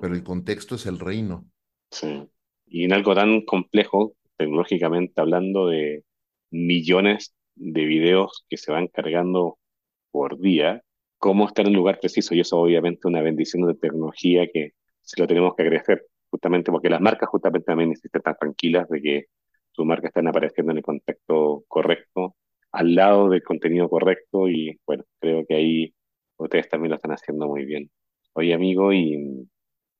pero el contexto es el reino. Sí. Y en algo tan complejo, tecnológicamente hablando, de millones de videos que se van cargando por día, cómo estar en el lugar preciso y eso obviamente una bendición de tecnología que se lo tenemos que agradecer, justamente porque las marcas justamente también necesitan tranquilas de que sus marcas están apareciendo en el contexto correcto, al lado del contenido correcto y bueno, creo que ahí ustedes también lo están haciendo muy bien. Oye amigo, y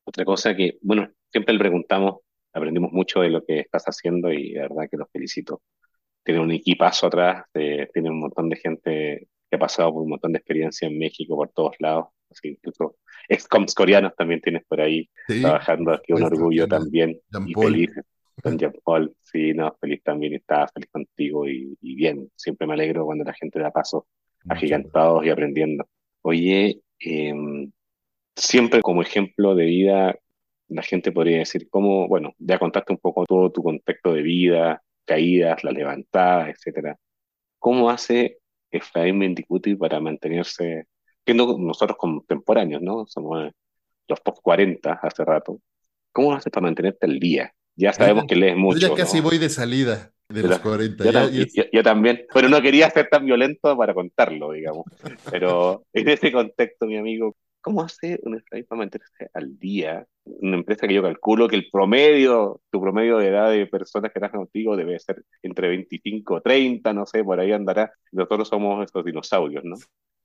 otra cosa que, bueno, siempre le preguntamos, aprendimos mucho de lo que estás haciendo y la verdad que los felicito. Tiene un equipazo atrás, eh, tiene un montón de gente que ha pasado por un montón de experiencia en México, por todos lados. Así, incluso ex-coms coreanos también tienes por ahí trabajando, aquí un orgullo también. Y feliz con Jean Paul, sí, no, feliz también, estaba feliz contigo y, bien, siempre me alegro cuando la gente da paso agigantados y aprendiendo. Oye, em, siempre como ejemplo de vida, la gente podría decir cómo, bueno, ya contaste un poco todo tu contexto de vida, caídas, la levantada, etcétera. ¿Cómo hace Efraín Mendicuti para mantenerse, que nosotros contemporáneos, ¿no? Somos los post 40 hace rato. ¿Cómo hace para mantenerte al día? Ya sabemos que lees mucho. Yo ya casi voy de salida de los 40. Yo, también, pero no quería ser tan violento para contarlo, digamos. Pero en ese contexto, mi amigo, ¿cómo hace un Efraín para mantenerse al día? Una empresa que yo calculo que el promedio, tu promedio de edad de personas que trabajan contigo debe ser entre 25 30, no sé, por ahí andará. Nosotros somos estos dinosaurios, ¿no?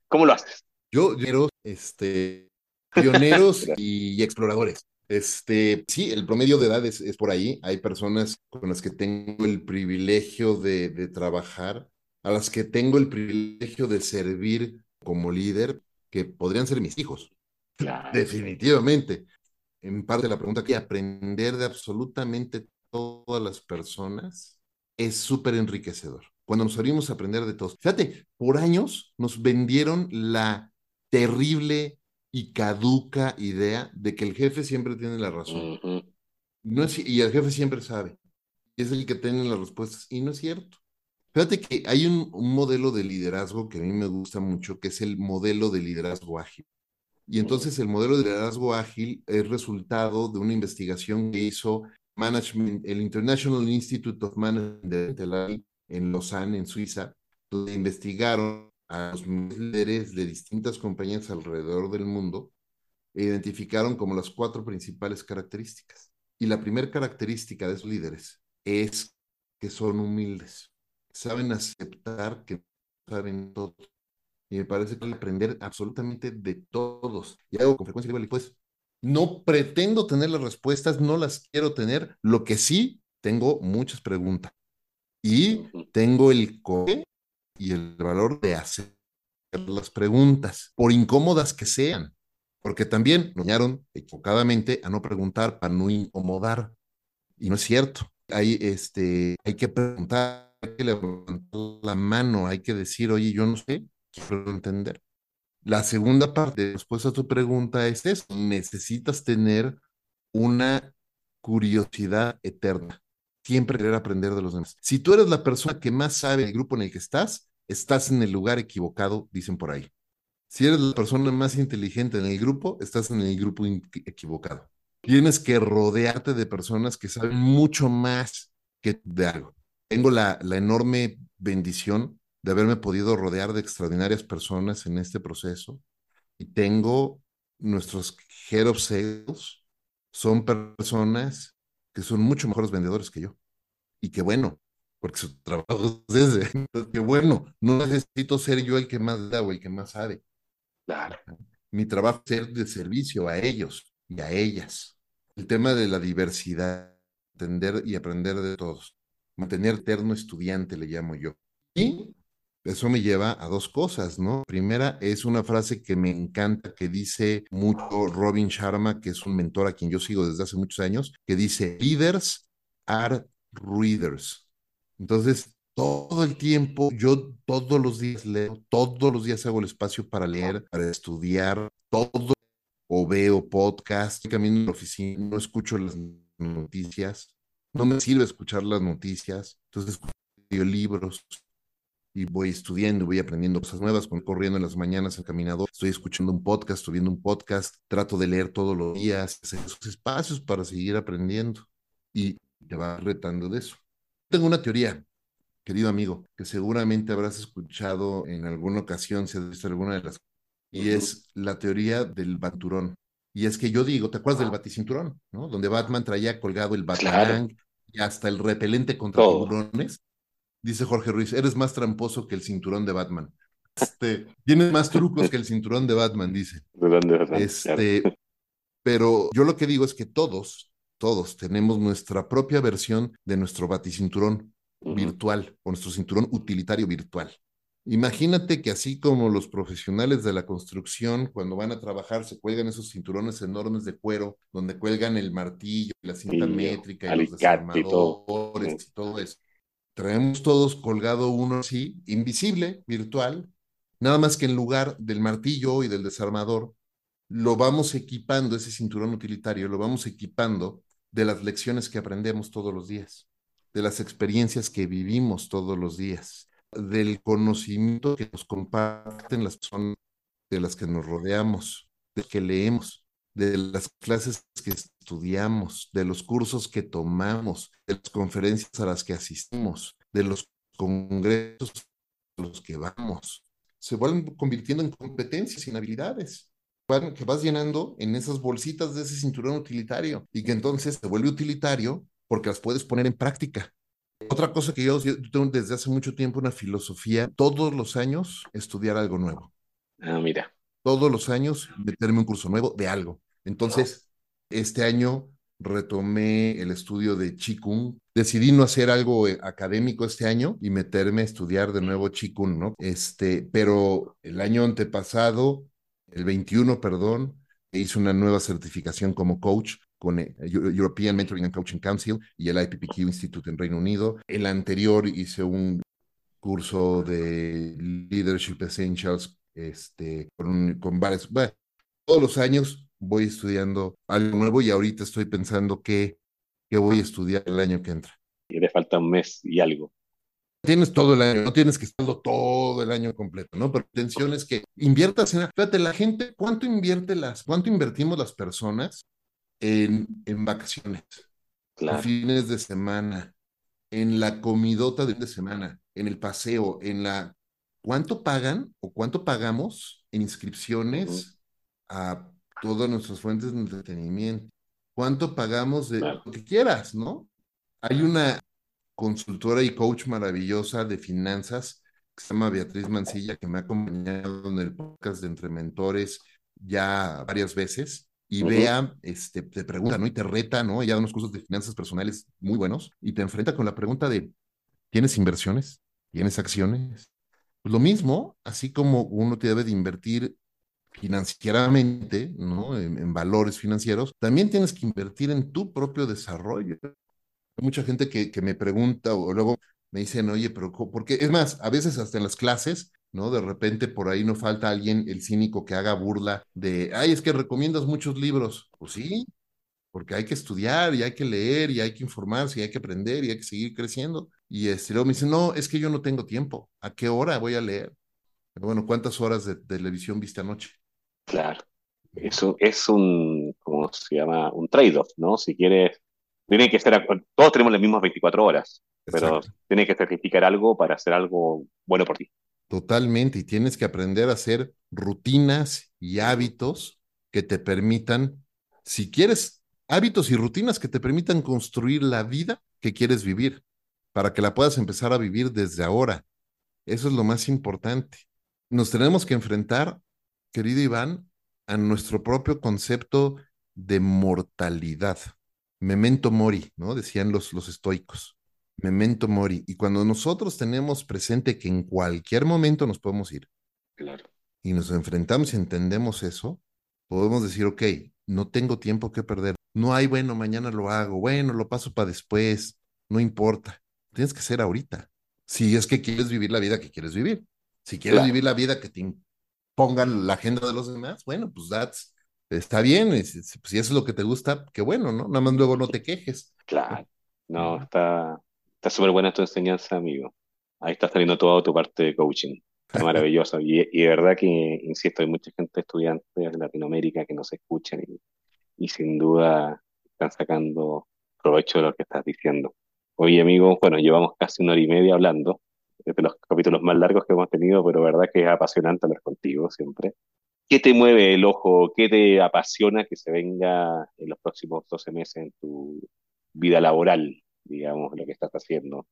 ¿Cómo lo haces? Yo quiero, este, pioneros [laughs] y exploradores. Este, sí, el promedio de edad es, por ahí. Hay personas con las que tengo el privilegio de, trabajar, a las que tengo el privilegio de servir como líder, que podrían ser mis hijos. Definitivamente. En parte la pregunta que aprender de absolutamente todas las personas es súper enriquecedor. Cuando nos abrimos a aprender de todos. Fíjate, por años nos vendieron la terrible y caduca idea de que el jefe siempre tiene la razón. no es, y el jefe siempre sabe. Es el que tiene las respuestas. Y no es cierto. Fíjate que hay un, modelo de liderazgo que a mí me gusta mucho, que es el modelo de liderazgo ágil. Y entonces el modelo de liderazgo ágil es resultado de una investigación que hizo Management, el International Institute of Management en Lausanne, en Suiza, donde investigaron a los líderes de distintas compañías alrededor del mundo e identificaron como las cuatro principales características. Y la primera característica de esos líderes es que son humildes, saben aceptar que saben todo. Y me parece que aprender absolutamente de todos. Y hago con frecuencia, pues, no pretendo tener las respuestas, no las quiero tener. Lo que sí, tengo muchas preguntas. Y tengo el qué y el valor de hacer las preguntas, por incómodas que sean, porque también nos enseñaron equivocadamente a no preguntar para no incomodar, y no es cierto. Hay, este, hay que preguntar, hay que levantar la mano, hay que decir, oye, yo no sé, quiero entender. La segunda parte de respuesta a tu pregunta es eso, necesitas tener una curiosidad eterna siempre querer aprender de los demás. Si tú eres la persona que más sabe del grupo en el que estás, estás en el lugar equivocado, dicen por ahí. Si eres la persona más inteligente en el grupo, estás en el grupo equivocado. Tienes que rodearte de personas que saben mucho más que de algo. Tengo la, la enorme bendición de haberme podido rodear de extraordinarias personas en este proceso y tengo nuestros head of sales, son personas que son mucho mejores vendedores que yo. Y que bueno, porque su trabajo es ese. que bueno, no necesito ser yo el que más da o el que más sabe. Claro. Mi trabajo es ser de servicio a ellos y a ellas. El tema de la diversidad, entender y aprender de todos. Mantener eterno estudiante, le llamo yo. Y eso me lleva a dos cosas, ¿no? Primera es una frase que me encanta, que dice mucho Robin Sharma, que es un mentor a quien yo sigo desde hace muchos años, que dice, leaders are readers. Entonces, todo el tiempo, yo todos los días leo, todos los días hago el espacio para leer, para estudiar, todo, o veo podcast, camino en la oficina, no escucho las noticias, no me sirve escuchar las noticias, entonces escucho libros, y voy estudiando, voy aprendiendo cosas nuevas, corriendo en las mañanas al caminador, estoy escuchando un podcast, estoy viendo un podcast, trato de leer todos los días, esos espacios para seguir aprendiendo y te va retando de eso. Tengo una teoría, querido amigo, que seguramente habrás escuchado en alguna ocasión, si has visto alguna de las, y es la teoría del baturón. Y es que yo digo, ¿te acuerdas del baticinturón? ¿no? Donde Batman traía colgado el Batman y hasta el repelente contra tiburones dice Jorge Ruiz, eres más tramposo que el cinturón de Batman. Este, tienes más trucos que el cinturón de Batman, dice. Este, pero yo lo que digo es que todos todos tenemos nuestra propia versión de nuestro baticinturón virtual o nuestro cinturón utilitario virtual. Imagínate que así como los profesionales de la construcción, cuando van a trabajar, se cuelgan esos cinturones enormes de cuero, donde cuelgan el martillo, la cinta métrica, y los desarmadores y todo eso. Traemos todos colgado uno así, invisible, virtual, nada más que en lugar del martillo y del desarmador, lo vamos equipando, ese cinturón utilitario, lo vamos equipando de las lecciones que aprendemos todos los días, de las experiencias que vivimos todos los días del conocimiento que nos comparten las personas de las que nos rodeamos, de que leemos, de las clases que estudiamos, de los cursos que tomamos, de las conferencias a las que asistimos, de los congresos a los que vamos. Se vuelven convirtiendo en competencias en habilidades que vas llenando en esas bolsitas de ese cinturón utilitario y que entonces se vuelve utilitario porque las puedes poner en práctica. Otra cosa que yo, tengo desde hace mucho tiempo una filosofía, todos los años estudiar algo nuevo. Ah, mira. Todos los años meterme un curso nuevo de algo. Entonces, este año retomé el estudio de Qigong. Decidí no hacer algo eh, académico este año y meterme a estudiar de nuevo Qigong, ¿no? Este, pero el año antepasado, el 21, perdón, hice una nueva certificación como coach con el eh, European Mentoring and Coaching Council y el IPPQ Institute en Reino Unido. El anterior hice un curso de Leadership Essentials este, con, con varios, bueno, todos los años voy estudiando algo nuevo y ahorita estoy pensando qué, qué voy a estudiar el año que entra. Y le falta un mes y algo. Tienes todo el año, no tienes que estarlo todo el año completo, ¿no? Pero la intención es que inviertas en... Fíjate, la gente, ¿cuánto invierte las, cuánto invertimos las personas en, en vacaciones, en fines de semana, en la comidota de fin de semana, en el paseo, en la... ¿Cuánto pagan o cuánto pagamos en inscripciones a todas nuestras fuentes de entretenimiento? ¿Cuánto pagamos de lo que quieras, no? Hay una consultora y coach maravillosa de finanzas que se llama Beatriz Mancilla, que me ha acompañado en el podcast de Entre Mentores ya varias veces y vea, este, te pregunta, ¿no? Y te reta, ¿no? Ella da unos cursos de finanzas personales muy buenos y te enfrenta con la pregunta de, ¿tienes inversiones? ¿Tienes acciones? Pues lo mismo, así como uno te debe de invertir financieramente, ¿no? En, valores financieros, también tienes que invertir en tu propio desarrollo. Hay mucha gente que, que me pregunta o luego me dicen, oye, pero ¿por qué? Es más, a veces hasta en las clases ¿no? De repente por ahí no falta alguien, el cínico, que haga burla de, ay, es que recomiendas muchos libros. Pues sí, porque hay que estudiar y hay que leer y hay que informarse y hay que aprender y hay que seguir creciendo. Y este, luego me dice, no, es que yo no tengo tiempo. ¿A qué hora voy a leer? bueno, ¿cuántas horas de, televisión viste anoche? Claro, eso es un, ¿cómo se llama? Un trade-off, ¿no? Si quieres, tiene que ser, todos tenemos las mismas 24 horas, pero tiene que sacrificar algo para hacer algo bueno por ti. Totalmente, y tienes que aprender a hacer rutinas y hábitos que te permitan, si quieres, hábitos y rutinas que te permitan construir la vida que quieres vivir, para que la puedas empezar a vivir desde ahora. Eso es lo más importante. Nos tenemos que enfrentar, querido Iván, a nuestro propio concepto de mortalidad. Memento mori, ¿no? Decían los, los estoicos. Memento mori. Y cuando nosotros tenemos presente que en cualquier momento nos podemos ir, claro. y nos enfrentamos y entendemos eso, podemos decir, ok, no tengo tiempo que perder. No hay, bueno, mañana lo hago, bueno, lo paso para después, no importa. Tienes que ser ahorita. Si es que quieres vivir la vida que quieres vivir. Si quieres vivir la vida que te impongan la agenda de los demás, bueno, pues that's, está bien. Si, eso es lo que te gusta, qué bueno, ¿no? Nada más luego no te quejes. Claro. No, está, Está súper buena tu enseñanza, amigo. Ahí estás teniendo toda tu parte de coaching. Está [laughs] maravilloso. Y, y de verdad que, insisto, hay mucha gente, estudiante de Latinoamérica que nos escuchan y, y sin duda están sacando provecho de lo que estás diciendo. Oye, amigo, bueno, llevamos casi una hora y media hablando, de los capítulos más largos que hemos tenido, pero verdad que es apasionante hablar contigo siempre. ¿Qué te mueve el ojo? ¿Qué te apasiona que se venga en los próximos 12 meses en tu vida laboral? Digamos, lo que estás haciendo.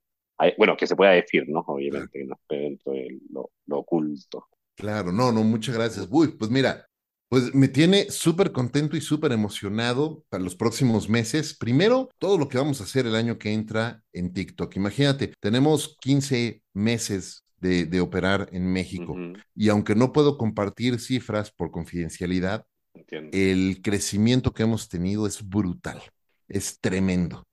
bueno, que se pueda decir, ¿no? Obviamente, que no esté dentro de lo, oculto. Claro, no, no, muchas gracias. Uy, pues mira, Pues me tiene súper contento y súper emocionado para los próximos meses. Primero, todo lo que vamos a hacer el año que entra en TikTok. Imagínate, tenemos 15 meses de, de operar en México Ujú, y aunque no puedo compartir cifras por confidencialidad, entiendo. el crecimiento que hemos tenido es brutal, es tremendo.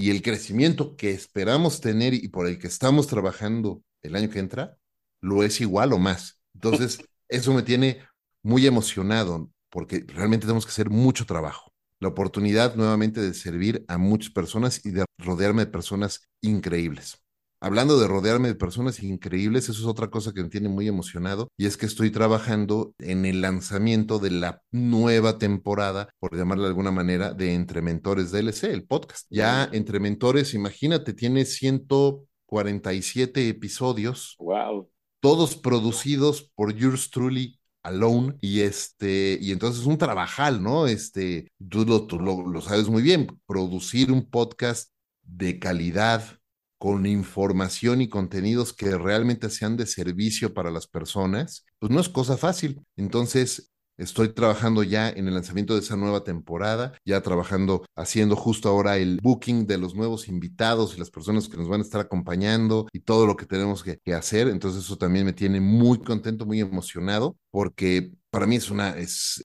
Y el crecimiento que esperamos tener y por el que estamos trabajando el año que entra, lo es igual o más. Entonces, [laughs] eso me tiene muy emocionado porque realmente tenemos que hacer mucho trabajo. La oportunidad nuevamente de servir a muchas personas y de rodearme de personas increíbles. Hablando de rodearme de personas increíbles, eso es otra cosa que me tiene muy emocionado y es que estoy trabajando en el lanzamiento de la nueva temporada, por llamarla de alguna manera, de Entre Mentores DLC, el podcast. Ya Entre Mentores, imagínate, tiene 147 episodios Wow. todos producidos por yours truly alone y este y entonces es un trabajal, ¿no? Este, tú lo, tú lo, lo sabes muy bien, producir un podcast de calidad con información y contenidos que realmente sean de servicio para las personas, pues no es cosa fácil. Entonces, Estoy trabajando ya en el lanzamiento de esa nueva temporada, ya trabajando, haciendo justo ahora el booking de los nuevos invitados y las personas que nos van a estar acompañando y todo lo que tenemos que, hacer. Entonces eso también me tiene muy contento, muy emocionado, porque para mí es una, es,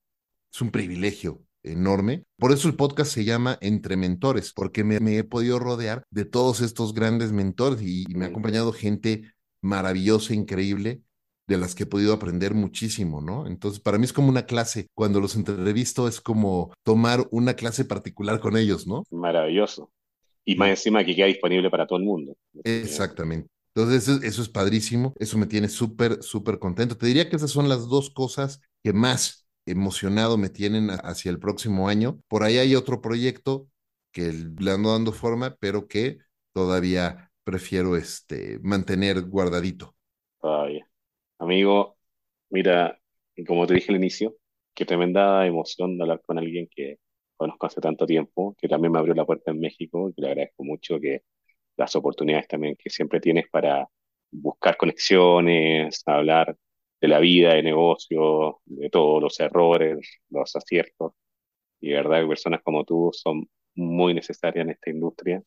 es un privilegio enorme. Por eso el podcast se llama Entre Mentores, porque me, me he podido rodear de todos estos grandes mentores y, y me ha acompañado gente maravillosa, increíble, de las que he podido aprender muchísimo, ¿no? Entonces, para mí es como una clase. Cuando los entrevisto es como tomar una clase particular con ellos, ¿no? Maravilloso. Y más encima que queda disponible para todo el mundo. Exactamente. Entonces, eso, eso es padrísimo. Eso me tiene súper, súper contento. Te diría que esas son las dos cosas que más emocionado me tienen hacia el próximo año. Por ahí hay otro proyecto que le ando dando forma, pero que todavía prefiero este, mantener guardadito. Todavía. Amigo, mira, como te dije al inicio, qué tremenda emoción hablar con alguien que conozco hace tanto tiempo, que también me abrió la puerta en México, y le agradezco mucho que las oportunidades también que siempre tienes para buscar conexiones, hablar de la vida, de negocio, de todos los errores, los aciertos. Y de verdad que personas como tú son muy necesarias en esta industria.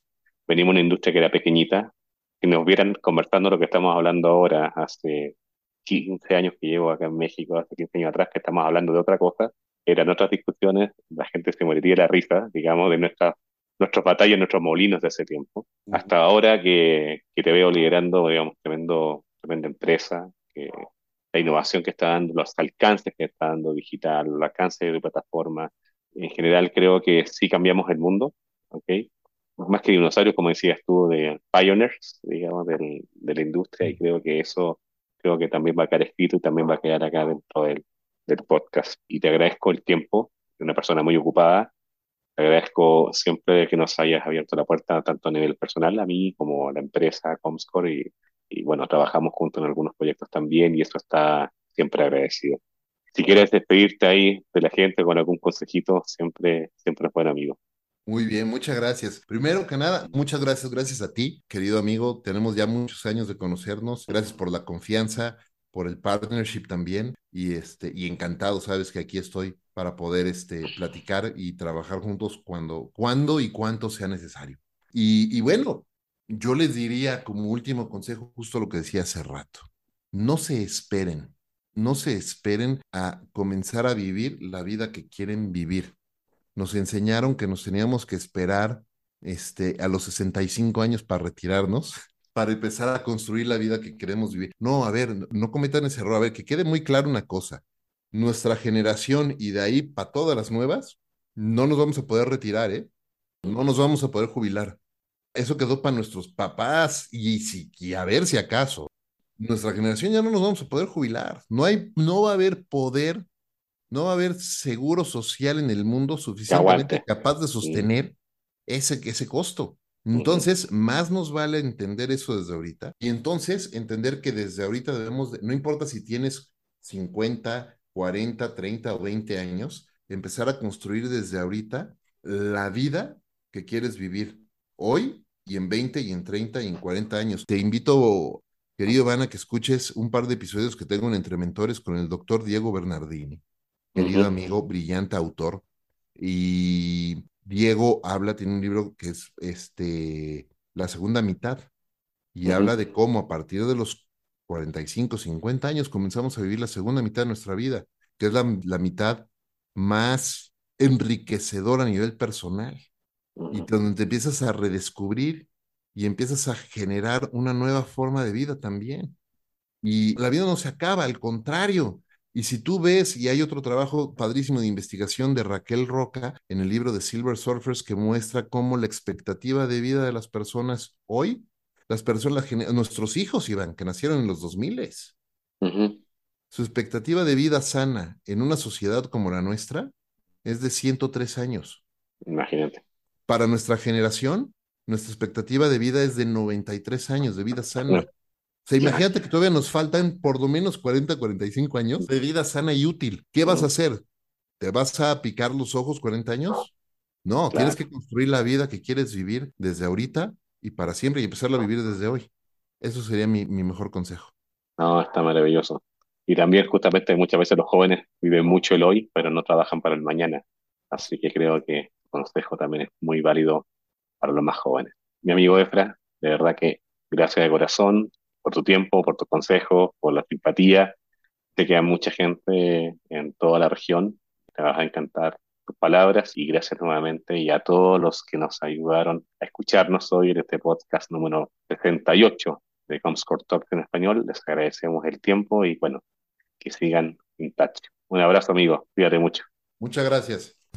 Venimos de una industria que era pequeñita, que nos vieran conversando lo que estamos hablando ahora, hace 15 años que llevo acá en México, hace 15 años atrás, que estamos hablando de otra cosa, eran otras discusiones, la gente se moriría de la risa, digamos, de nuestras nuestras batallas, nuestros molinos de ese tiempo. Hasta ahora que, que te veo liderando, digamos, tremendo, tremenda empresa, que la innovación que está dando, los alcances que está dando digital, los alcances de plataforma, en general creo que sí cambiamos el mundo, ¿ok? Más que dinosaurios, como decías tú, de pioneers, digamos, del, de la industria, y creo que eso creo que también va a quedar escrito y también va a quedar acá dentro del, del podcast. Y te agradezco el tiempo, de una persona muy ocupada, te agradezco siempre que nos hayas abierto la puerta, tanto a nivel personal, a mí como a la empresa Comscore, y, y bueno, trabajamos juntos en algunos proyectos también, y eso está siempre agradecido. Si quieres despedirte ahí de la gente con algún consejito, siempre, siempre es buen amigo. Muy bien, muchas gracias. Primero que nada, muchas gracias, gracias a ti, querido amigo. Tenemos ya muchos años de conocernos. Gracias por la confianza, por el partnership también y este y encantado, sabes que aquí estoy para poder este platicar y trabajar juntos cuando cuando y cuanto sea necesario. Y, y bueno, yo les diría como último consejo justo lo que decía hace rato. No se esperen, no se esperen a comenzar a vivir la vida que quieren vivir nos enseñaron que nos teníamos que esperar este, a los 65 años para retirarnos, [laughs] para empezar a construir la vida que queremos vivir. No, a ver, no cometan ese error. A ver, que quede muy claro una cosa. Nuestra generación y de ahí para todas las nuevas, no nos vamos a poder retirar, ¿eh? No nos vamos a poder jubilar. Eso quedó para nuestros papás y, si, y a ver si acaso. Nuestra generación ya no nos vamos a poder jubilar. No, hay, no va a haber poder no va a haber seguro social en el mundo suficientemente capaz de sostener ese, ese costo. Entonces, más nos vale entender eso desde ahorita y entonces entender que desde ahorita debemos, de, no importa si tienes 50, 40, 30 o 20 años, empezar a construir desde ahorita la vida que quieres vivir hoy y en 20 y en 30 y en 40 años. Te invito, querido Ivana, que escuches un par de episodios que tengo en Entre Mentores con el doctor Diego Bernardini querido amigo, brillante autor. Y Diego habla, tiene un libro que es este, La segunda mitad, y habla de cómo a partir de los 45, 50 años comenzamos a vivir la segunda mitad de nuestra vida, que es la, la mitad más enriquecedora a nivel personal, y donde te empiezas a redescubrir y empiezas a generar una nueva forma de vida también. Y la vida no se acaba, al contrario. Y si tú ves, y hay otro trabajo padrísimo de investigación de Raquel Roca en el libro de Silver Surfers que muestra cómo la expectativa de vida de las personas hoy, las personas, nuestros hijos, Iván, que nacieron en los 2000, Ujú. su expectativa de vida sana en una sociedad como la nuestra es de 103 años. Imagínate. Para nuestra generación, nuestra expectativa de vida es de 93 años de vida sana. O sea, imagínate que todavía nos faltan por lo menos 40, 45 años de vida sana y útil. ¿Qué vas a hacer? ¿Te vas a picar los ojos 40 años? No, Claro. tienes que construir la vida que quieres vivir desde ahorita y para siempre y empezarla a vivir desde hoy. Eso sería mi, mi mejor consejo. No, está maravilloso. Y también justamente muchas veces los jóvenes viven mucho el hoy, pero no trabajan para el mañana. Así que creo que consejo también es muy válido para los más jóvenes. Mi amigo Efra, de verdad que gracias de corazón por tu tiempo, por tus consejos, por la simpatía. Sé que hay mucha gente en toda la región. Te vas a encantar tus palabras y gracias nuevamente y a todos los que nos ayudaron a escucharnos hoy en este podcast número 68 de Comscore Talks en español. Les agradecemos el tiempo y bueno, que sigan in touch. Un abrazo amigo, cuídate mucho. Muchas gracias.